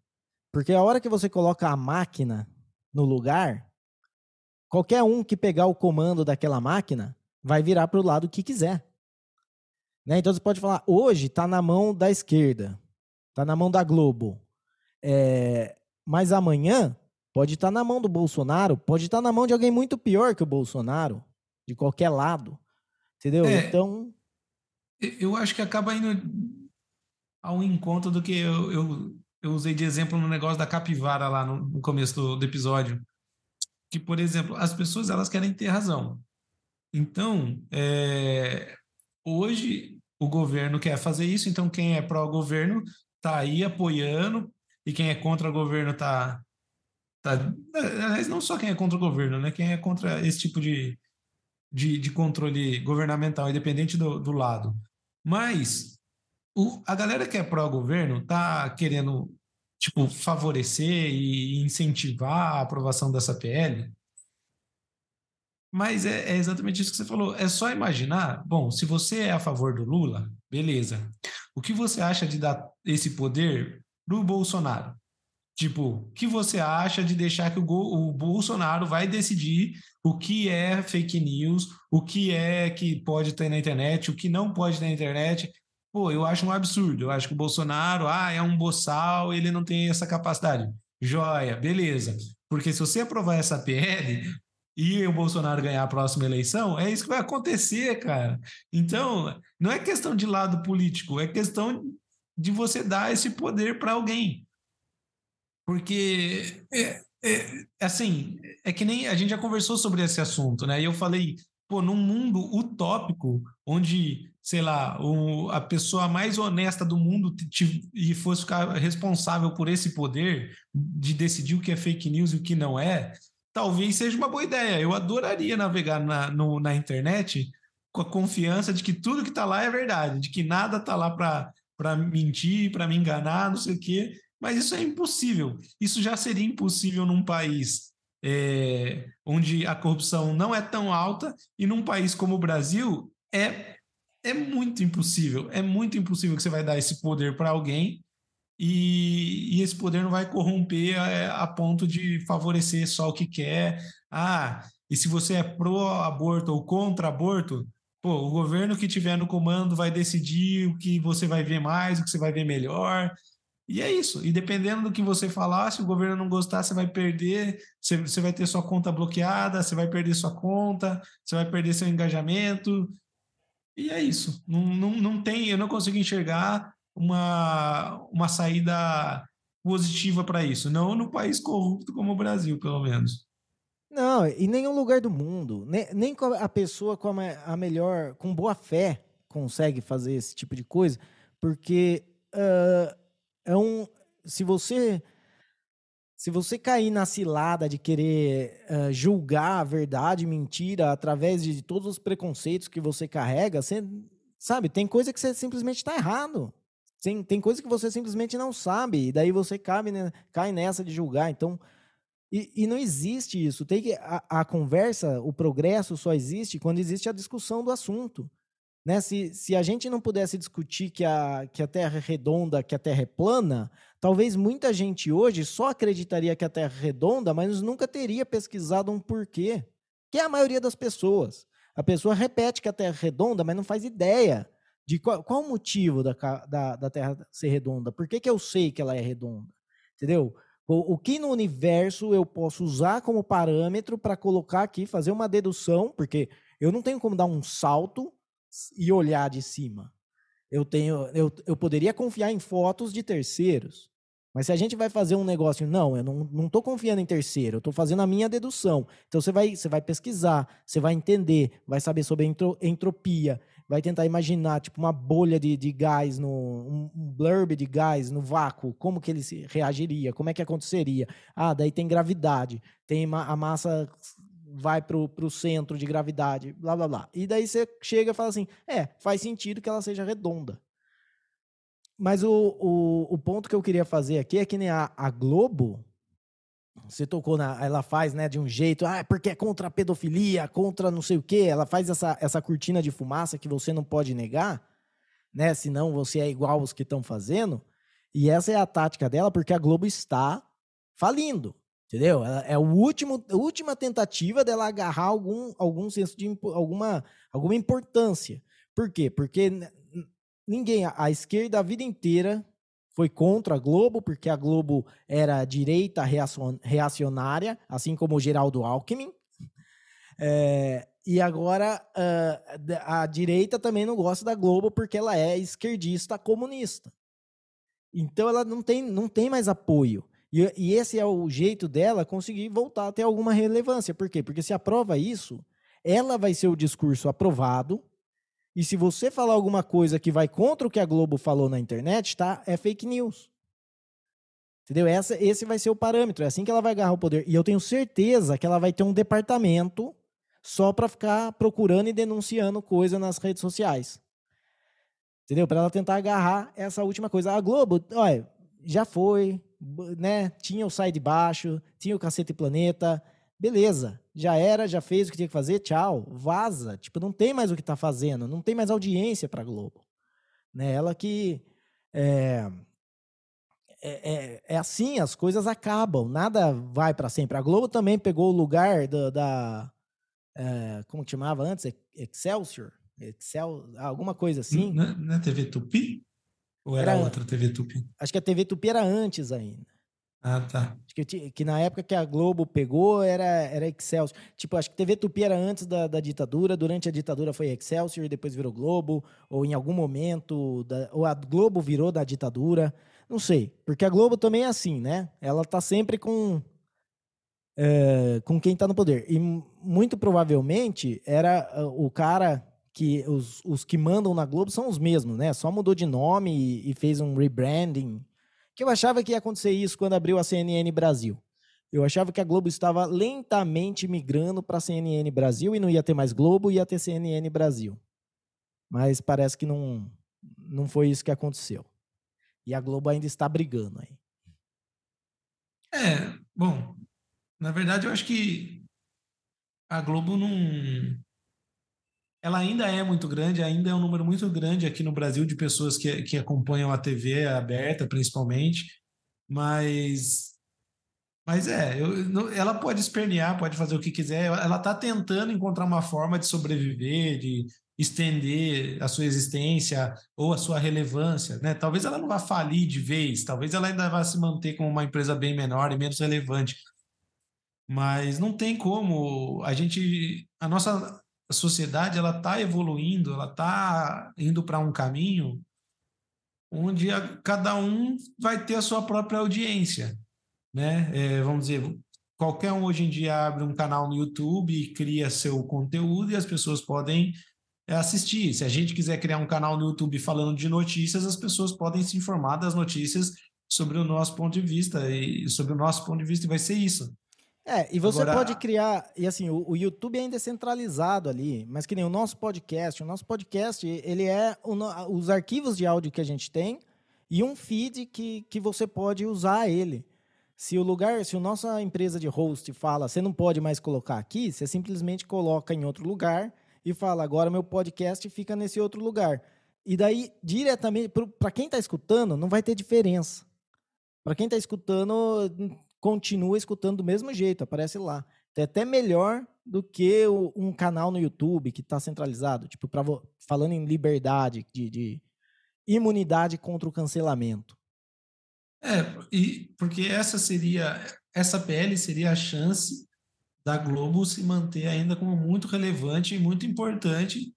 Porque a hora que você coloca a máquina no lugar, qualquer um que pegar o comando daquela máquina vai virar para o lado que quiser. Né? Então você pode falar, hoje está na mão da esquerda, está na mão da Globo. É, mas amanhã pode estar tá na mão do Bolsonaro, pode estar tá na mão de alguém muito pior que o Bolsonaro, de qualquer lado. Entendeu? É, então. Eu acho que acaba indo ao encontro do que eu, eu, eu usei de exemplo no negócio da capivara lá no, no começo do, do, episódio. Que, por exemplo, as pessoas elas querem ter razão. Então, é, hoje o governo quer fazer isso, então quem é pró-governo está aí apoiando e quem é contra o governo está tá, aliás, não só quem é contra o governo, né? Quem é contra esse tipo de, de, de controle governamental, independente do, do lado. Mas o, a galera que é pró-governo tá querendo tipo favorecer e incentivar a aprovação dessa PL. Mas é, é, exatamente isso que você falou. É só imaginar. Bom, se você é a favor do Lula, beleza. O que você acha de dar esse poder pro Bolsonaro? Tipo, o que você acha de deixar que o, o Bolsonaro vai decidir o que é fake news, o que é que pode ter na internet, o que não pode ter na internet? Pô, eu acho um absurdo. Eu acho que o Bolsonaro, ah, é um boçal, ele não tem essa capacidade. Joia, beleza. Porque se você aprovar essa PL e o Bolsonaro ganhar a próxima eleição, é isso que vai acontecer, cara. Então, não é questão de lado político, é questão de você dar esse poder para alguém. Porque, é, é, assim, é que nem a gente já conversou sobre esse assunto, né? E eu falei, pô, num mundo utópico, onde, sei lá, o, a pessoa mais honesta do mundo e fosse ficar responsável por esse poder de decidir o que é fake news e o que não é, talvez seja uma boa ideia. Eu adoraria navegar na, no, na internet com a confiança de que tudo que está lá é verdade, de que nada está lá para mentir, para me enganar, não sei o quê. Mas isso é impossível. Isso já seria impossível num país é, onde a corrupção não é tão alta e num país como o Brasil é, é muito impossível. É muito impossível que você vai dar esse poder para alguém e, e, esse poder não vai corromper a, a, ponto de favorecer só o que quer. Ah, e se você é pró-aborto ou contra-aborto, pô, o governo que tiver no comando vai decidir o que você vai ver mais, o que você vai ver melhor. E é isso. E dependendo do que você falar, se o governo não gostar, você vai perder, você, você vai ter sua conta bloqueada, você vai perder sua conta, você vai perder seu engajamento. E é isso. Não, não, não tem, eu não consigo enxergar uma, uma saída positiva para isso. Não no país corrupto como o Brasil, pelo menos. Não, em nenhum lugar do mundo. Nem, nem a pessoa com a, melhor, com boa fé, consegue fazer esse tipo de coisa, porque. Uh, é um. Se você. Se você cair na cilada de querer uh, julgar a verdade, mentira, através de todos os preconceitos que você carrega, você, sabe, tem coisa que você simplesmente está errado. Tem, tem coisa que você simplesmente não sabe, e daí você cabe, né, cai nessa de julgar. Então, e, e não existe isso. Tem que, a, a, conversa, o progresso só existe quando existe a discussão do assunto. Né? Se, se a gente não pudesse discutir que a, que a Terra é redonda, que a Terra é plana, talvez muita gente hoje só acreditaria que a Terra é redonda, mas nunca teria pesquisado um porquê. Que é a maioria das pessoas. A pessoa repete que a Terra é redonda, mas não faz ideia de qual, qual o motivo da, da, da Terra ser redonda. Por que, que eu sei que ela é redonda? Entendeu? O, o que no universo eu posso usar como parâmetro para colocar aqui, fazer uma dedução, porque eu não tenho como dar um salto e olhar de cima. Eu tenho, eu, eu poderia confiar em fotos de terceiros. Mas se a gente vai fazer um negócio, não, eu não estou confiando em terceiro, eu estou fazendo a minha dedução. Então você vai, você vai pesquisar, você vai entender, vai saber sobre entro, entropia, vai tentar imaginar tipo uma bolha de, de gás, no, um, um blurb de gás no vácuo, como que ele reagiria, como é que aconteceria. Ah, daí tem gravidade, tem a massa vai para o centro de gravidade, blá blá blá. E daí você chega e fala assim: é, faz sentido que ela seja redonda. Mas o, o, o ponto que eu queria fazer aqui é que nem a, a Globo, você tocou na. Ela faz, né, de um jeito, ah, porque é contra a pedofilia, contra não sei o quê. Ela faz essa, essa cortina de fumaça que você não pode negar, né? Senão você é igual os que estão fazendo. E essa é a tática dela, porque a Globo está falindo. Entendeu? É o último, a última tentativa dela agarrar algum, algum senso de alguma, alguma importância. Por quê? Porque ninguém, a esquerda a vida inteira foi contra a Globo, porque a Globo era direita reacionária, assim como o Geraldo Alckmin. É, e agora uh, a direita também não gosta da Globo porque ela é esquerdista comunista. Então ela não tem, não tem mais apoio. E, e, esse é o jeito dela conseguir voltar a ter alguma relevância. Por quê? Porque se aprova isso, ela vai ser o discurso aprovado E se você falar alguma coisa que vai contra o que a Globo falou na internet, tá? É fake news. Entendeu? Essa, esse vai ser o parâmetro. É assim que ela vai agarrar o poder. E eu tenho certeza que ela vai ter um departamento só para ficar procurando e denunciando coisa nas redes sociais. Entendeu? Para ela tentar agarrar essa última coisa. A Globo, olha, já foi, né? Tinha o Sai de Baixo, tinha o Cacete Planeta. Beleza, já era, já fez o que tinha que fazer, tchau, vaza. Tipo, não tem mais o que tá fazendo, não tem mais audiência pra Globo. Né? Ela que. É, é, é, é assim, as coisas acabam, nada vai para sempre. A Globo também pegou o lugar da. da é, como que chamava antes? Excelsior? Excel, alguma coisa assim. Não, não é TV Tupi? Ou era, era outra TV Tupi? Acho que a TV Tupi era antes ainda. Ah, tá. Acho que, que na época que a Globo pegou era, era Excelsior. Tipo, acho que TV Tupi era antes da, da ditadura, durante a ditadura foi Excelsior e depois virou Globo, ou em algum momento, da, ou a Globo virou da ditadura. Não sei, porque a Globo também é assim, né? Ela tá sempre com é, com quem tá no poder. E muito provavelmente era ah, o cara que os, os que mandam na Globo são os mesmos, né? Só mudou de nome e, e fez um rebranding. Que eu achava que ia acontecer isso quando abriu a CNN Brasil. Eu achava que a Globo estava lentamente migrando para a CNN Brasil e não ia ter mais Globo, ia ter CNN Brasil. Mas parece que não, não foi isso que aconteceu. E a Globo ainda está brigando aí. É, bom, na verdade eu acho que a Globo não, ela ainda é muito grande, ainda é um número muito grande aqui no Brasil de pessoas que, que acompanham a TV aberta, principalmente, mas mas é, eu, ela pode espernear, pode fazer o que quiser, ela está tentando encontrar uma forma de sobreviver, de estender a sua existência ou a sua relevância, né? Talvez ela não vá falir de vez, talvez ela ainda vá se manter como uma empresa bem menor e menos relevante, mas não tem como a gente, a nossa a sociedade ela está evoluindo, ela está indo para um caminho onde a, cada um vai ter a sua própria audiência, né? É, vamos dizer, qualquer um hoje em dia abre um canal no YouTube e cria seu conteúdo e as pessoas podem é, assistir. Se a gente quiser criar um canal no YouTube falando de notícias, as pessoas podem se informar das notícias sobre o nosso ponto de vista e sobre o nosso ponto de vista vai ser isso. É, e você Agora... pode criar, e assim, o, o, YouTube ainda é centralizado ali, mas que nem o nosso podcast, o nosso podcast, ele é o, os arquivos de áudio que a gente tem e um feed que, que você pode usar ele. Se o lugar, se a nossa empresa de host fala, você não pode mais colocar aqui, você simplesmente coloca em outro lugar e fala, agora meu podcast fica nesse outro lugar. E daí, diretamente, para quem está escutando, não vai ter diferença. Para quem está escutando, continua escutando do mesmo jeito, aparece lá. É até melhor do que o, um canal no YouTube que está centralizado, tipo, pra, falando em liberdade, de, de, imunidade contra o cancelamento. É, e porque essa seria, essa PL seria a chance da Globo se manter ainda como muito relevante e muito importante,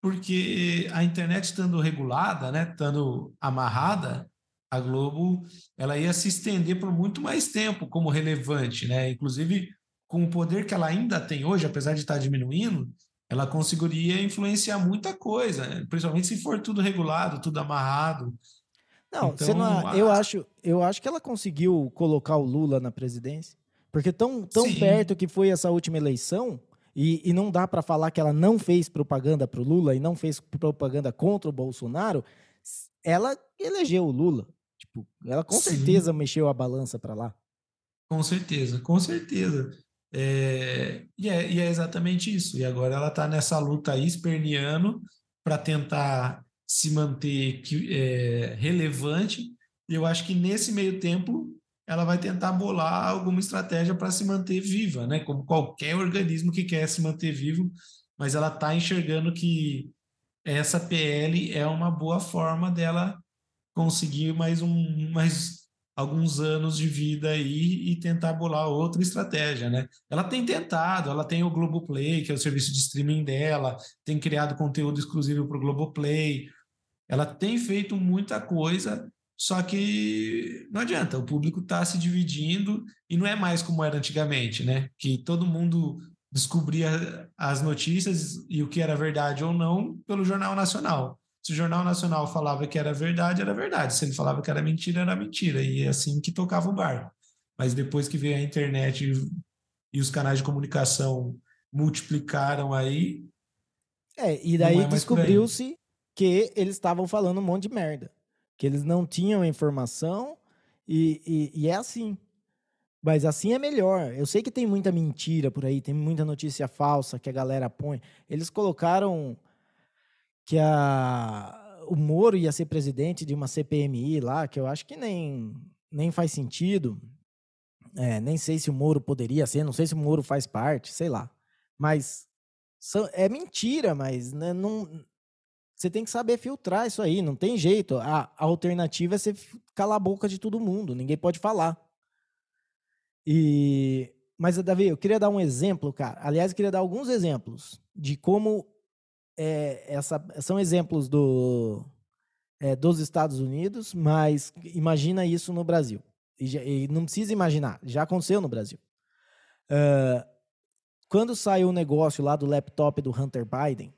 porque a internet estando regulada, né, estando amarrada, a Globo ela ia se estender por muito mais tempo como relevante, né? Inclusive com o poder que ela ainda tem hoje, apesar de estar diminuindo, ela conseguiria influenciar muita coisa, né? principalmente se for tudo regulado, tudo amarrado. Não, então, não a... eu acho, eu acho que ela conseguiu colocar o Lula na presidência, porque tão, tão perto que foi essa última eleição, e, e não dá para falar que ela não fez propaganda para o Lula e não fez propaganda contra o Bolsonaro, ela elegeu o Lula. Tipo, ela com Sim. certeza mexeu a balança para lá. Com certeza, com certeza. É, e, é, e, é, exatamente isso. E agora ela está nessa luta aí, esperneando, para tentar se manter é, relevante. Eu acho que nesse meio tempo ela vai tentar bolar alguma estratégia para se manter viva, né? Como qualquer organismo que quer se manter vivo, mas ela está enxergando que essa PL é uma boa forma dela conseguir mais um mais alguns anos de vida aí e tentar bolar outra estratégia, né? Ela tem tentado, ela tem o Globoplay, que é o serviço de streaming dela, tem criado conteúdo exclusivo para o Globoplay, ela tem feito muita coisa, só que não adianta, o público está se dividindo e não é mais como era antigamente, né? Que todo mundo descobria as notícias e o que era verdade ou não pelo Jornal Nacional. Se o Jornal Nacional falava que era verdade, era verdade. Se ele falava que era mentira, era mentira. E é assim que tocava o barco. Mas depois que veio a internet e, e os canais de comunicação multiplicaram aí. É, e daí é descobriu-se que eles estavam falando um monte de merda. Que eles não tinham informação e, e, e é assim. Mas assim é melhor. Eu sei que tem muita mentira por aí, tem muita notícia falsa que a galera põe. Eles colocaram que a, o Moro ia ser presidente de uma CPMI lá, que eu acho que nem, nem faz sentido. É, nem sei se o Moro poderia ser, não sei se o Moro faz parte, sei lá. Mas é mentira, mas né, não, você tem que saber filtrar isso aí, não tem jeito. A, a alternativa é você calar a boca de todo mundo, ninguém pode falar. E mas Davi, eu queria dar um exemplo, cara. Aliás, eu queria dar alguns exemplos de como é, essa são exemplos do é, dos Estados Unidos, mas imagina isso no Brasil. E, e não precisa imaginar, já aconteceu no Brasil. Uh, quando saiu o negócio lá do laptop do Hunter Biden,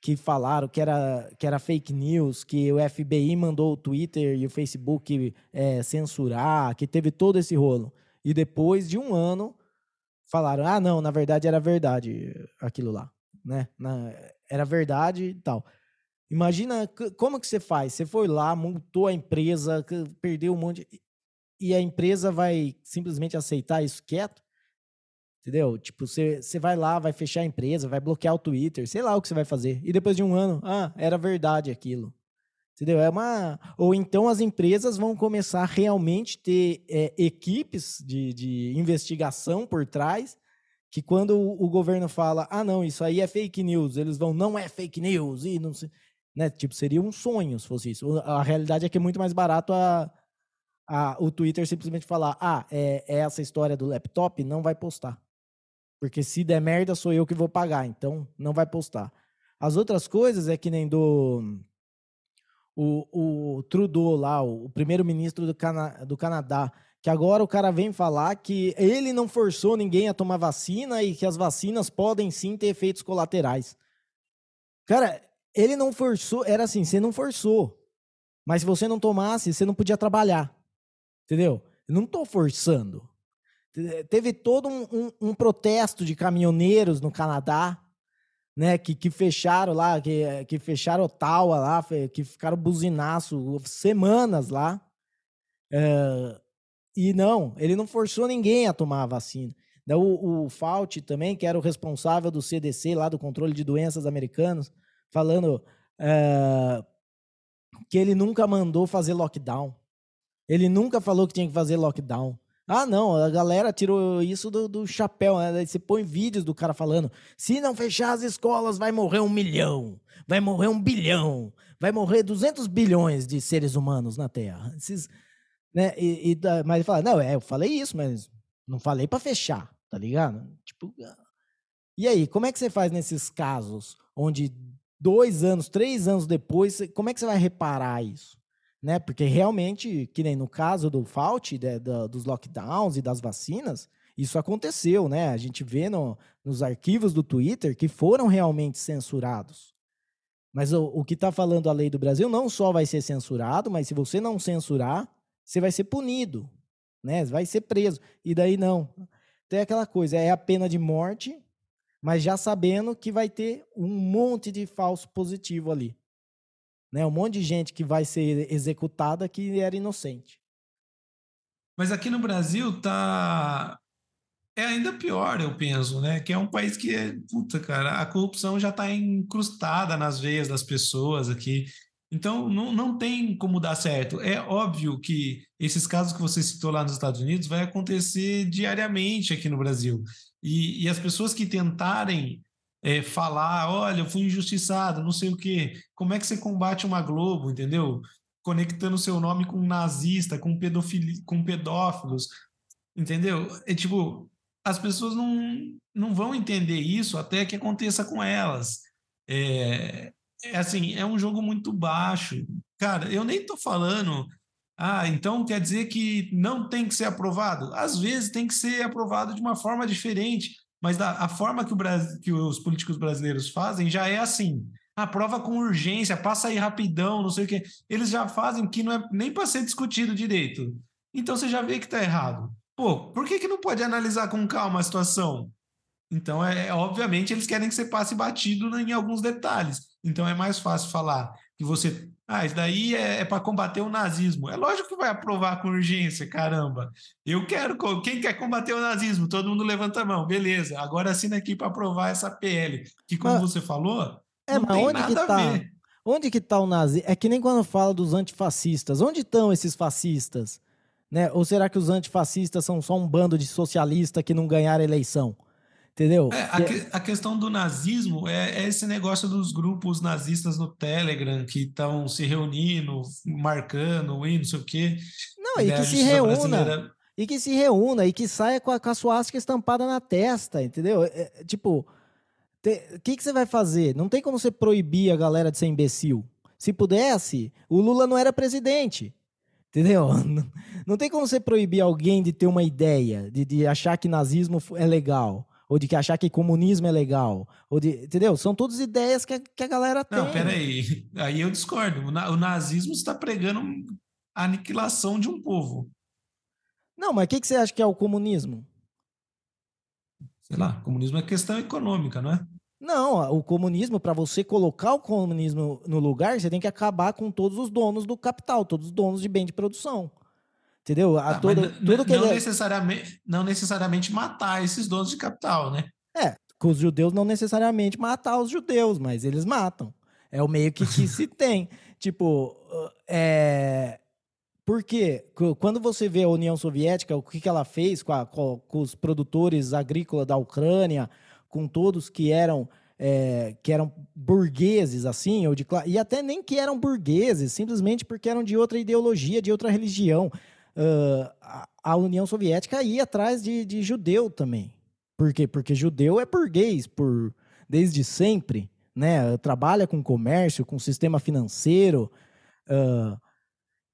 que falaram que era, que era fake news, que o FBI mandou o Twitter e o Facebook é, censurar, que teve todo esse rolo. E depois de um ano, falaram: ah, não, na verdade era verdade aquilo lá. Né? Na, era verdade e tal. Imagina como que você faz? Você foi lá, multou a empresa, perdeu um monte. E a empresa vai simplesmente aceitar isso quieto? Entendeu? Tipo, você, você vai lá, vai fechar a empresa, vai bloquear o Twitter, sei lá o que você vai fazer. E depois de um ano, ah, era verdade aquilo. Entendeu? É uma. Ou então as empresas vão começar a realmente ter é, equipes de, de investigação por trás, que quando o, governo fala, ah, não, isso aí é fake news, eles vão, não é fake news, e não sei. Né? Tipo, seria um sonho se fosse isso. A realidade é que é muito mais barato a, a, o Twitter simplesmente falar, ah, é, é essa história do laptop, não vai postar. Porque se der merda, sou eu que vou pagar. Então, não vai postar. As outras coisas é que nem do. O, o Trudeau lá, o primeiro-ministro do, Cana, do Canadá, que agora o cara vem falar que ele não forçou ninguém a tomar vacina e que as vacinas podem sim ter efeitos colaterais. Cara, ele não forçou, era assim, você não forçou. Mas se você não tomasse, você não podia trabalhar. Entendeu? Eu não estou forçando. Teve todo um, um, um, protesto de caminhoneiros no Canadá, né? Que, que fecharam lá, que, que fecharam Ottawa lá, que ficaram buzinaço semanas lá. É, e não, ele não forçou ninguém a tomar a vacina. O, o Fauci também, que era o responsável do CDC, lá do controle de doenças americanos, falando é, que ele nunca mandou fazer lockdown. Ele nunca falou que tinha que fazer lockdown. Ah, não, a galera tirou isso do, do chapéu. Né? Você põe vídeos do cara falando: se não fechar as escolas, vai morrer um milhão, vai morrer um bilhão, vai morrer 200 bilhões de seres humanos na Terra. Esses, né? E, e, mas ele fala: não, é, eu falei isso, mas não falei para fechar, tá ligado? Tipo, ah. e aí, como é que você faz nesses casos onde dois anos, três anos depois, como é que você vai reparar isso? né? Porque realmente, que nem no caso do Fauci, de, de, dos lockdowns e das vacinas, isso aconteceu, né? A gente vê no, nos arquivos do Twitter que foram realmente censurados. Mas o, o que está falando a lei do Brasil não só vai ser censurado, mas se você não censurar, você vai ser punido, né? Vai ser preso. E daí não. Tem aquela coisa, é a pena de morte, mas já sabendo que vai ter um monte de falso positivo ali. Né? Um monte de gente que vai ser executada que era inocente. Mas aqui no Brasil tá é ainda pior, eu penso, né? Que é um país que é, puta, cara, a corrupção já está incrustada nas veias das pessoas aqui. Então, não, não tem como dar certo. É óbvio que esses casos que você citou lá nos Estados Unidos vai acontecer diariamente aqui no Brasil. E, e as pessoas que tentarem é, falar, olha, eu fui injustiçado, não sei o quê. Como é que você combate uma Globo, entendeu? Conectando seu nome com um nazista, com, pedofili com pedófilos, entendeu? É tipo, as pessoas não, não vão entender isso até que aconteça com elas. É, é assim, é um jogo muito baixo. Cara, eu nem tô falando ah, então quer dizer que não tem que ser aprovado? Às vezes tem que ser aprovado de uma forma diferente mas da, a forma que, o Brasil, que os políticos brasileiros fazem já é assim. Aprova com urgência, passa aí rapidão, não sei o quê. Eles já fazem que não é nem para ser discutido direito. Então você já vê que está errado. Pô, por que, que não pode analisar com calma a situação? Então, é, é, obviamente, eles querem que você passe batido em alguns detalhes. Então, é mais fácil falar que você. Ah, isso daí é, é para combater o nazismo. É lógico que vai aprovar com urgência, caramba. Eu quero. Quem quer combater o nazismo? Todo mundo levanta a mão. Beleza, agora assina aqui para aprovar essa PL. Que, como mas, você falou, é, não tem nada a tá? ver. Onde que está o nazi? É que nem quando fala dos antifascistas. Onde estão esses fascistas? Né? Ou será que os antifascistas são só um bando de socialistas que não ganharam eleição? Entendeu? É, a, que, a, questão do nazismo é, é, esse negócio dos grupos nazistas no Telegram que estão se reunindo, marcando, e não sei o quê. Não, e né, que se reúna. Brasileira... E que se reúna e que saia com a, com a suástica estampada na testa, entendeu? É, é tipo, o que, que você vai fazer? Não tem como você proibir a galera de ser imbecil. Se pudesse, o Lula não era presidente. Entendeu? Não, não tem como você proibir alguém de ter uma ideia, de, de achar que nazismo é legal ou de que achar que comunismo é legal, ou de, entendeu? São todas ideias que a, que a galera tem. Não, peraí, aí eu discordo. O nazismo está pregando a aniquilação de um povo. Não, mas o que, que você acha que é o comunismo? Sei lá, comunismo é questão econômica, não é? Não, o comunismo, para você colocar o comunismo no lugar, você tem que acabar com todos os donos do capital, todos os donos de bem de produção. Entendeu? A, ah, todo, tudo que não, ele... necessariamente, não necessariamente matar esses donos de capital, né? É, com os judeus não necessariamente matar os judeus, mas eles matam. É o meio que, que se tem. Tipo, é... Porque quando você vê a União Soviética, o que, que ela fez com, a, com, com os produtores agrícolas da Ucrânia, com todos que eram é, que eram burgueses, assim, ou de e até nem que eram burgueses, simplesmente porque eram de outra ideologia, de outra religião uh, a, União Soviética ia atrás de, de judeu também. Por quê? Porque judeu é burguês por, desde sempre, né? Trabalha com comércio, com sistema financeiro. Uh,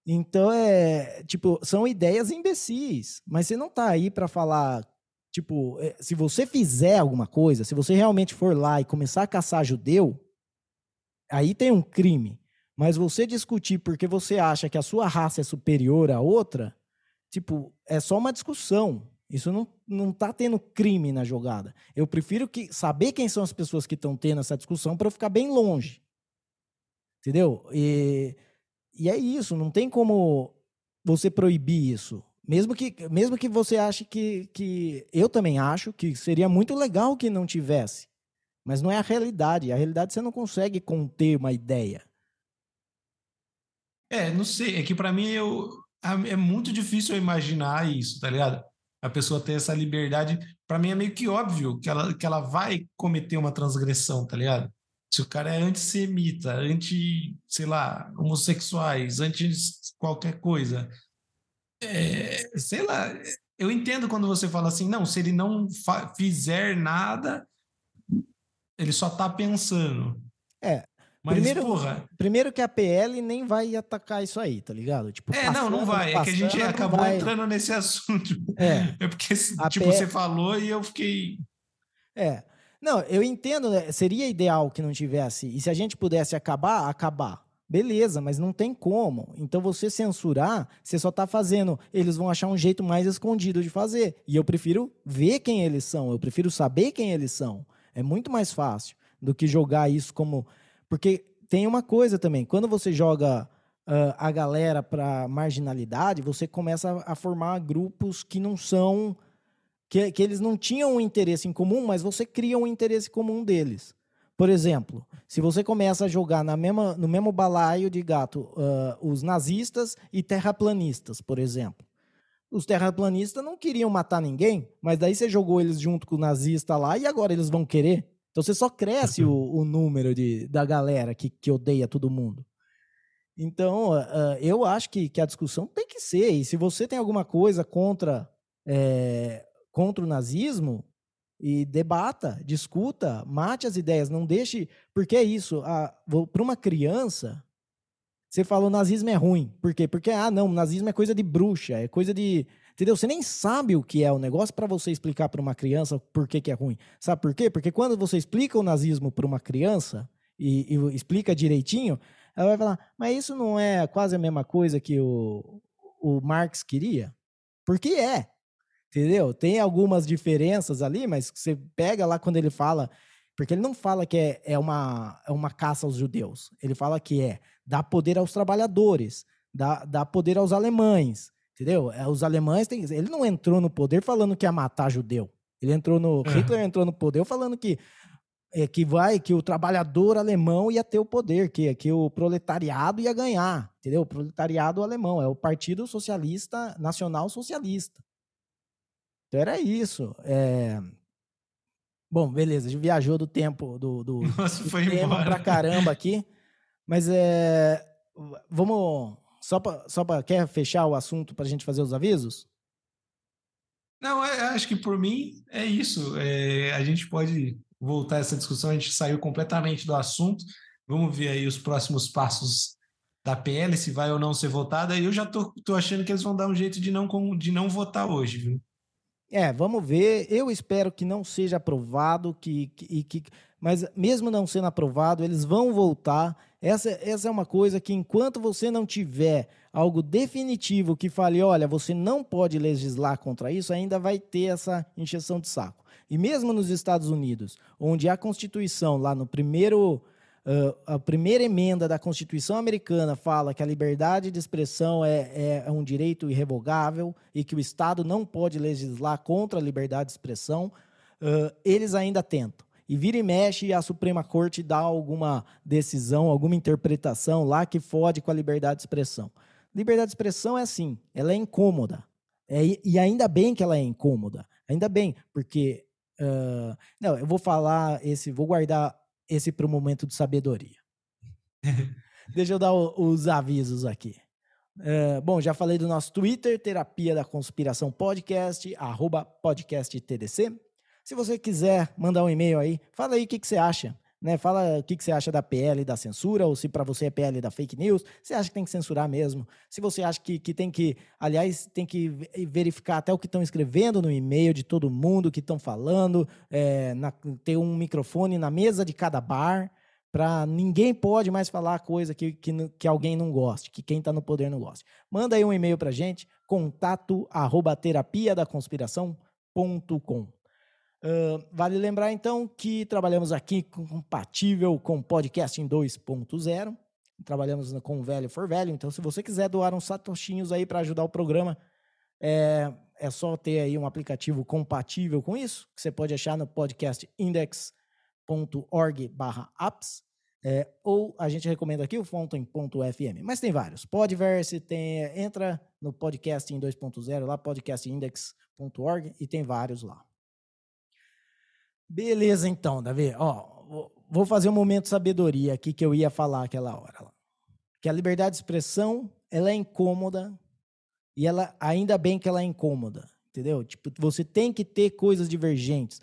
então é tipo são ideias imbecis, mas você não está aí para falar tipo é, se você fizer alguma coisa, se você realmente for lá e começar a caçar judeu, aí tem um crime. Mas você discutir porque você acha que a sua raça é superior à outra, tipo, é só uma discussão. Isso não, não tá tendo crime na jogada. Eu prefiro que saber quem são as pessoas que estão tendo essa discussão para eu ficar bem longe. Entendeu? E, e é isso, não tem como você proibir isso. Mesmo que, mesmo que você ache que, que. Eu também acho que seria muito legal que não tivesse. Mas não é a realidade. A realidade você não consegue conter uma ideia. É, não sei. É que para mim eu, é muito difícil eu imaginar isso, tá ligado? A pessoa ter essa liberdade. Para mim é meio que óbvio que ela, que ela vai cometer uma transgressão, tá ligado? Se o cara é antissemita, anti, sei lá, homossexuais, anti qualquer coisa. É, sei lá, eu entendo quando você fala assim, não, se ele não fizer nada, ele só tá pensando. É, mas, primeiro, porra. Primeiro que a PL nem vai atacar isso aí, tá ligado? Tipo, é, passando, não, não vai. Passando, é que a gente acabou vai... entrando nesse assunto. É, é porque, tipo, você falou e eu fiquei. É. Não, eu entendo, né? seria ideal que não tivesse. E se a gente pudesse acabar, acabar. Beleza, mas não tem como. Então você censurar, você só tá fazendo. Eles vão achar um jeito mais escondido de fazer. E eu prefiro ver quem eles são, eu prefiro saber quem eles são. É muito mais fácil do que jogar isso como porque tem uma coisa também, quando você joga uh, a galera para marginalidade, você começa a, a, formar grupos que não são. Que, que eles não tinham um interesse em comum, mas você cria um interesse comum deles. Por exemplo, se você começa a jogar na mesma, no mesmo balaio de gato uh, os nazistas e terraplanistas, por exemplo. Os terraplanistas não queriam matar ninguém, mas daí você jogou eles junto com o nazista lá e agora eles vão querer. Então você só cresce o, o número de, da galera que, que odeia todo mundo. Então, uh, eu acho que, que a discussão tem que ser. E se você tem alguma coisa contra, é, contra o nazismo, e debata, discuta, mate as ideias, não deixe. Porque é isso, para uma criança, você fala o nazismo é ruim. Por quê? Porque, ah, não, o nazismo é coisa de bruxa, é coisa de. Entendeu? Você nem sabe o que é o negócio para você explicar para uma criança por que, que é ruim. Sabe por quê? Porque quando você explica o nazismo para uma criança e, e, explica direitinho, ela vai falar: mas isso não é quase a mesma coisa que o, o Marx queria? Porque é. Entendeu? Tem algumas diferenças ali, mas você pega lá quando ele fala. Porque ele não fala que é, é, uma, é uma caça aos judeus. Ele fala que é dar poder aos trabalhadores, dar, dar poder aos alemães Entendeu? É, os alemães têm. Ele não entrou no poder falando que ia matar judeu. Ele entrou no. Hitler entrou no poder falando que é, que vai, que o trabalhador alemão ia ter o poder, que, que o proletariado ia ganhar, entendeu? O proletariado alemão é o Partido Socialista Nacional Socialista. Então era isso. É... Bom, beleza, a gente viajou do tempo do, do, Nossa, do foi tema embora. pra caramba aqui, mas é... vamos só para só pra, quer fechar o assunto para a gente fazer os avisos? Não, é, acho que por mim é isso. É, a gente pode voltar essa discussão, a gente saiu completamente do assunto. Vamos ver aí os próximos passos da PL, se vai ou não ser votada. Eu já tô, tô achando que eles vão dar um jeito de não, de não votar hoje, viu? É, vamos ver. Eu espero que não seja aprovado, que, que, que, mas mesmo não sendo aprovado, eles vão voltar. Essa, essa é uma coisa que, enquanto você não tiver algo definitivo que fale, olha, você não pode legislar contra isso, ainda vai ter essa injeção de saco. E mesmo nos Estados Unidos, onde a Constituição, lá no primeiro Uh, a primeira emenda da Constituição americana fala que a liberdade de expressão é, é, é, um direito irrevogável e que o Estado não pode legislar contra a liberdade de expressão. Uh, eles ainda tentam. E vira e mexe a Suprema Corte dá alguma decisão, alguma interpretação lá que fode com a liberdade de expressão. Liberdade de expressão é assim, ela é incômoda. É, e ainda bem que ela é incômoda. Ainda bem, porque. Uh, não, eu vou falar esse, vou guardar esse para o momento de sabedoria. Deixa eu dar o, os avisos aqui. Uh, bom, já falei do nosso Twitter, Terapia da Conspiração Podcast, arroba podcasttdc. Se você quiser mandar um e-mail aí, fala aí o que, que você acha. Né? Fala o que, que você acha da PL da censura, ou se para você é PL da fake news, você acha que tem que censurar mesmo. Se você acha que, que tem que, aliás, tem que verificar até o que estão escrevendo no e-mail de todo mundo, que estão falando, é, na, ter um microfone na mesa de cada bar, para ninguém pode mais falar coisa que, que, que alguém não goste, que quem está no poder não goste. Manda aí um e-mail para gente, contato arroba terapia da conspiração.com. Uh, vale lembrar, então, que trabalhamos aqui compatível com o podcast em 2.0. Trabalhamos com o Velho for Velho. Então, se você quiser doar uns satoshinhos aí para ajudar o programa, é, é só ter aí um aplicativo compatível com isso, que você pode achar no podcastindex.org apps. É, ou a gente recomenda aqui o Fountain.fm. Mas tem vários. Podverse, tem, entra no podcast em 2.0 lá, podcastindex.org e tem vários lá. Beleza, então, Davi. Ó, vou fazer um momento sabedoria aqui que eu ia falar aquela hora. Que a liberdade de expressão, ela é incômoda e ela ainda bem que ela é incômoda, entendeu? Tipo, você tem que ter coisas divergentes,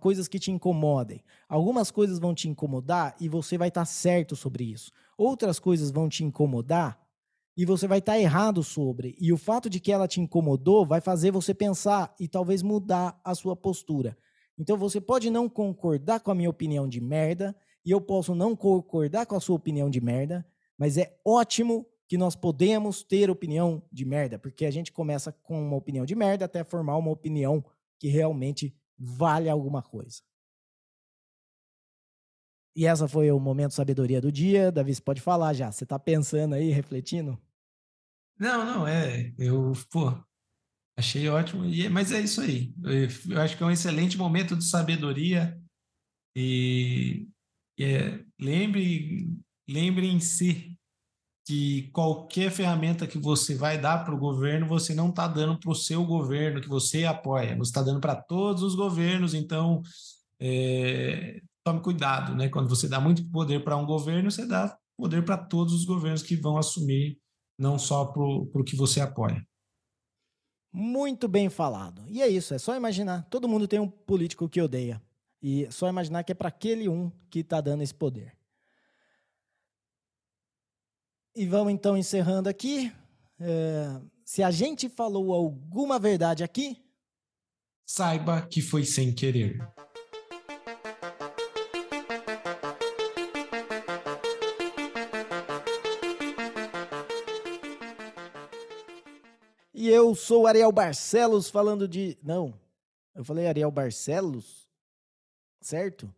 coisas que te incomodem. Algumas coisas vão te incomodar e você vai estar certo sobre isso. Outras coisas vão te incomodar e você vai estar errado sobre. E o fato de que ela te incomodou vai fazer você pensar e talvez mudar a sua postura. Então você pode não concordar com a minha opinião de merda, e eu posso não concordar com a sua opinião de merda, mas é ótimo que nós podemos ter opinião de merda, porque a gente começa com uma opinião de merda até formar uma opinião que realmente vale alguma coisa. E essa foi o momento sabedoria do dia. Davi, você pode falar já. Você está pensando aí, refletindo? Não, não, é. Eu, pô, Achei ótimo, e, é, mas é isso aí. Eu acho que é um excelente momento de sabedoria e, e é, lembre, lembre em si que qualquer ferramenta que você vai dar para o governo, você não está dando para o seu governo que você apoia, você está dando para todos os governos, então é, tome cuidado, né? Quando você dá muito poder para um governo, você dá poder para todos os governos que vão assumir, não só para o que você apoia. Muito bem falado. E é isso, é só imaginar. Todo mundo tem um político que odeia. E só imaginar que é para aquele um que está dando esse poder. E vamos então encerrando aqui. É, Se a gente falou alguma verdade aqui, saiba que foi sem querer. Eu sou Ariel Barcelos falando de. Não, eu falei Ariel Barcelos? Certo?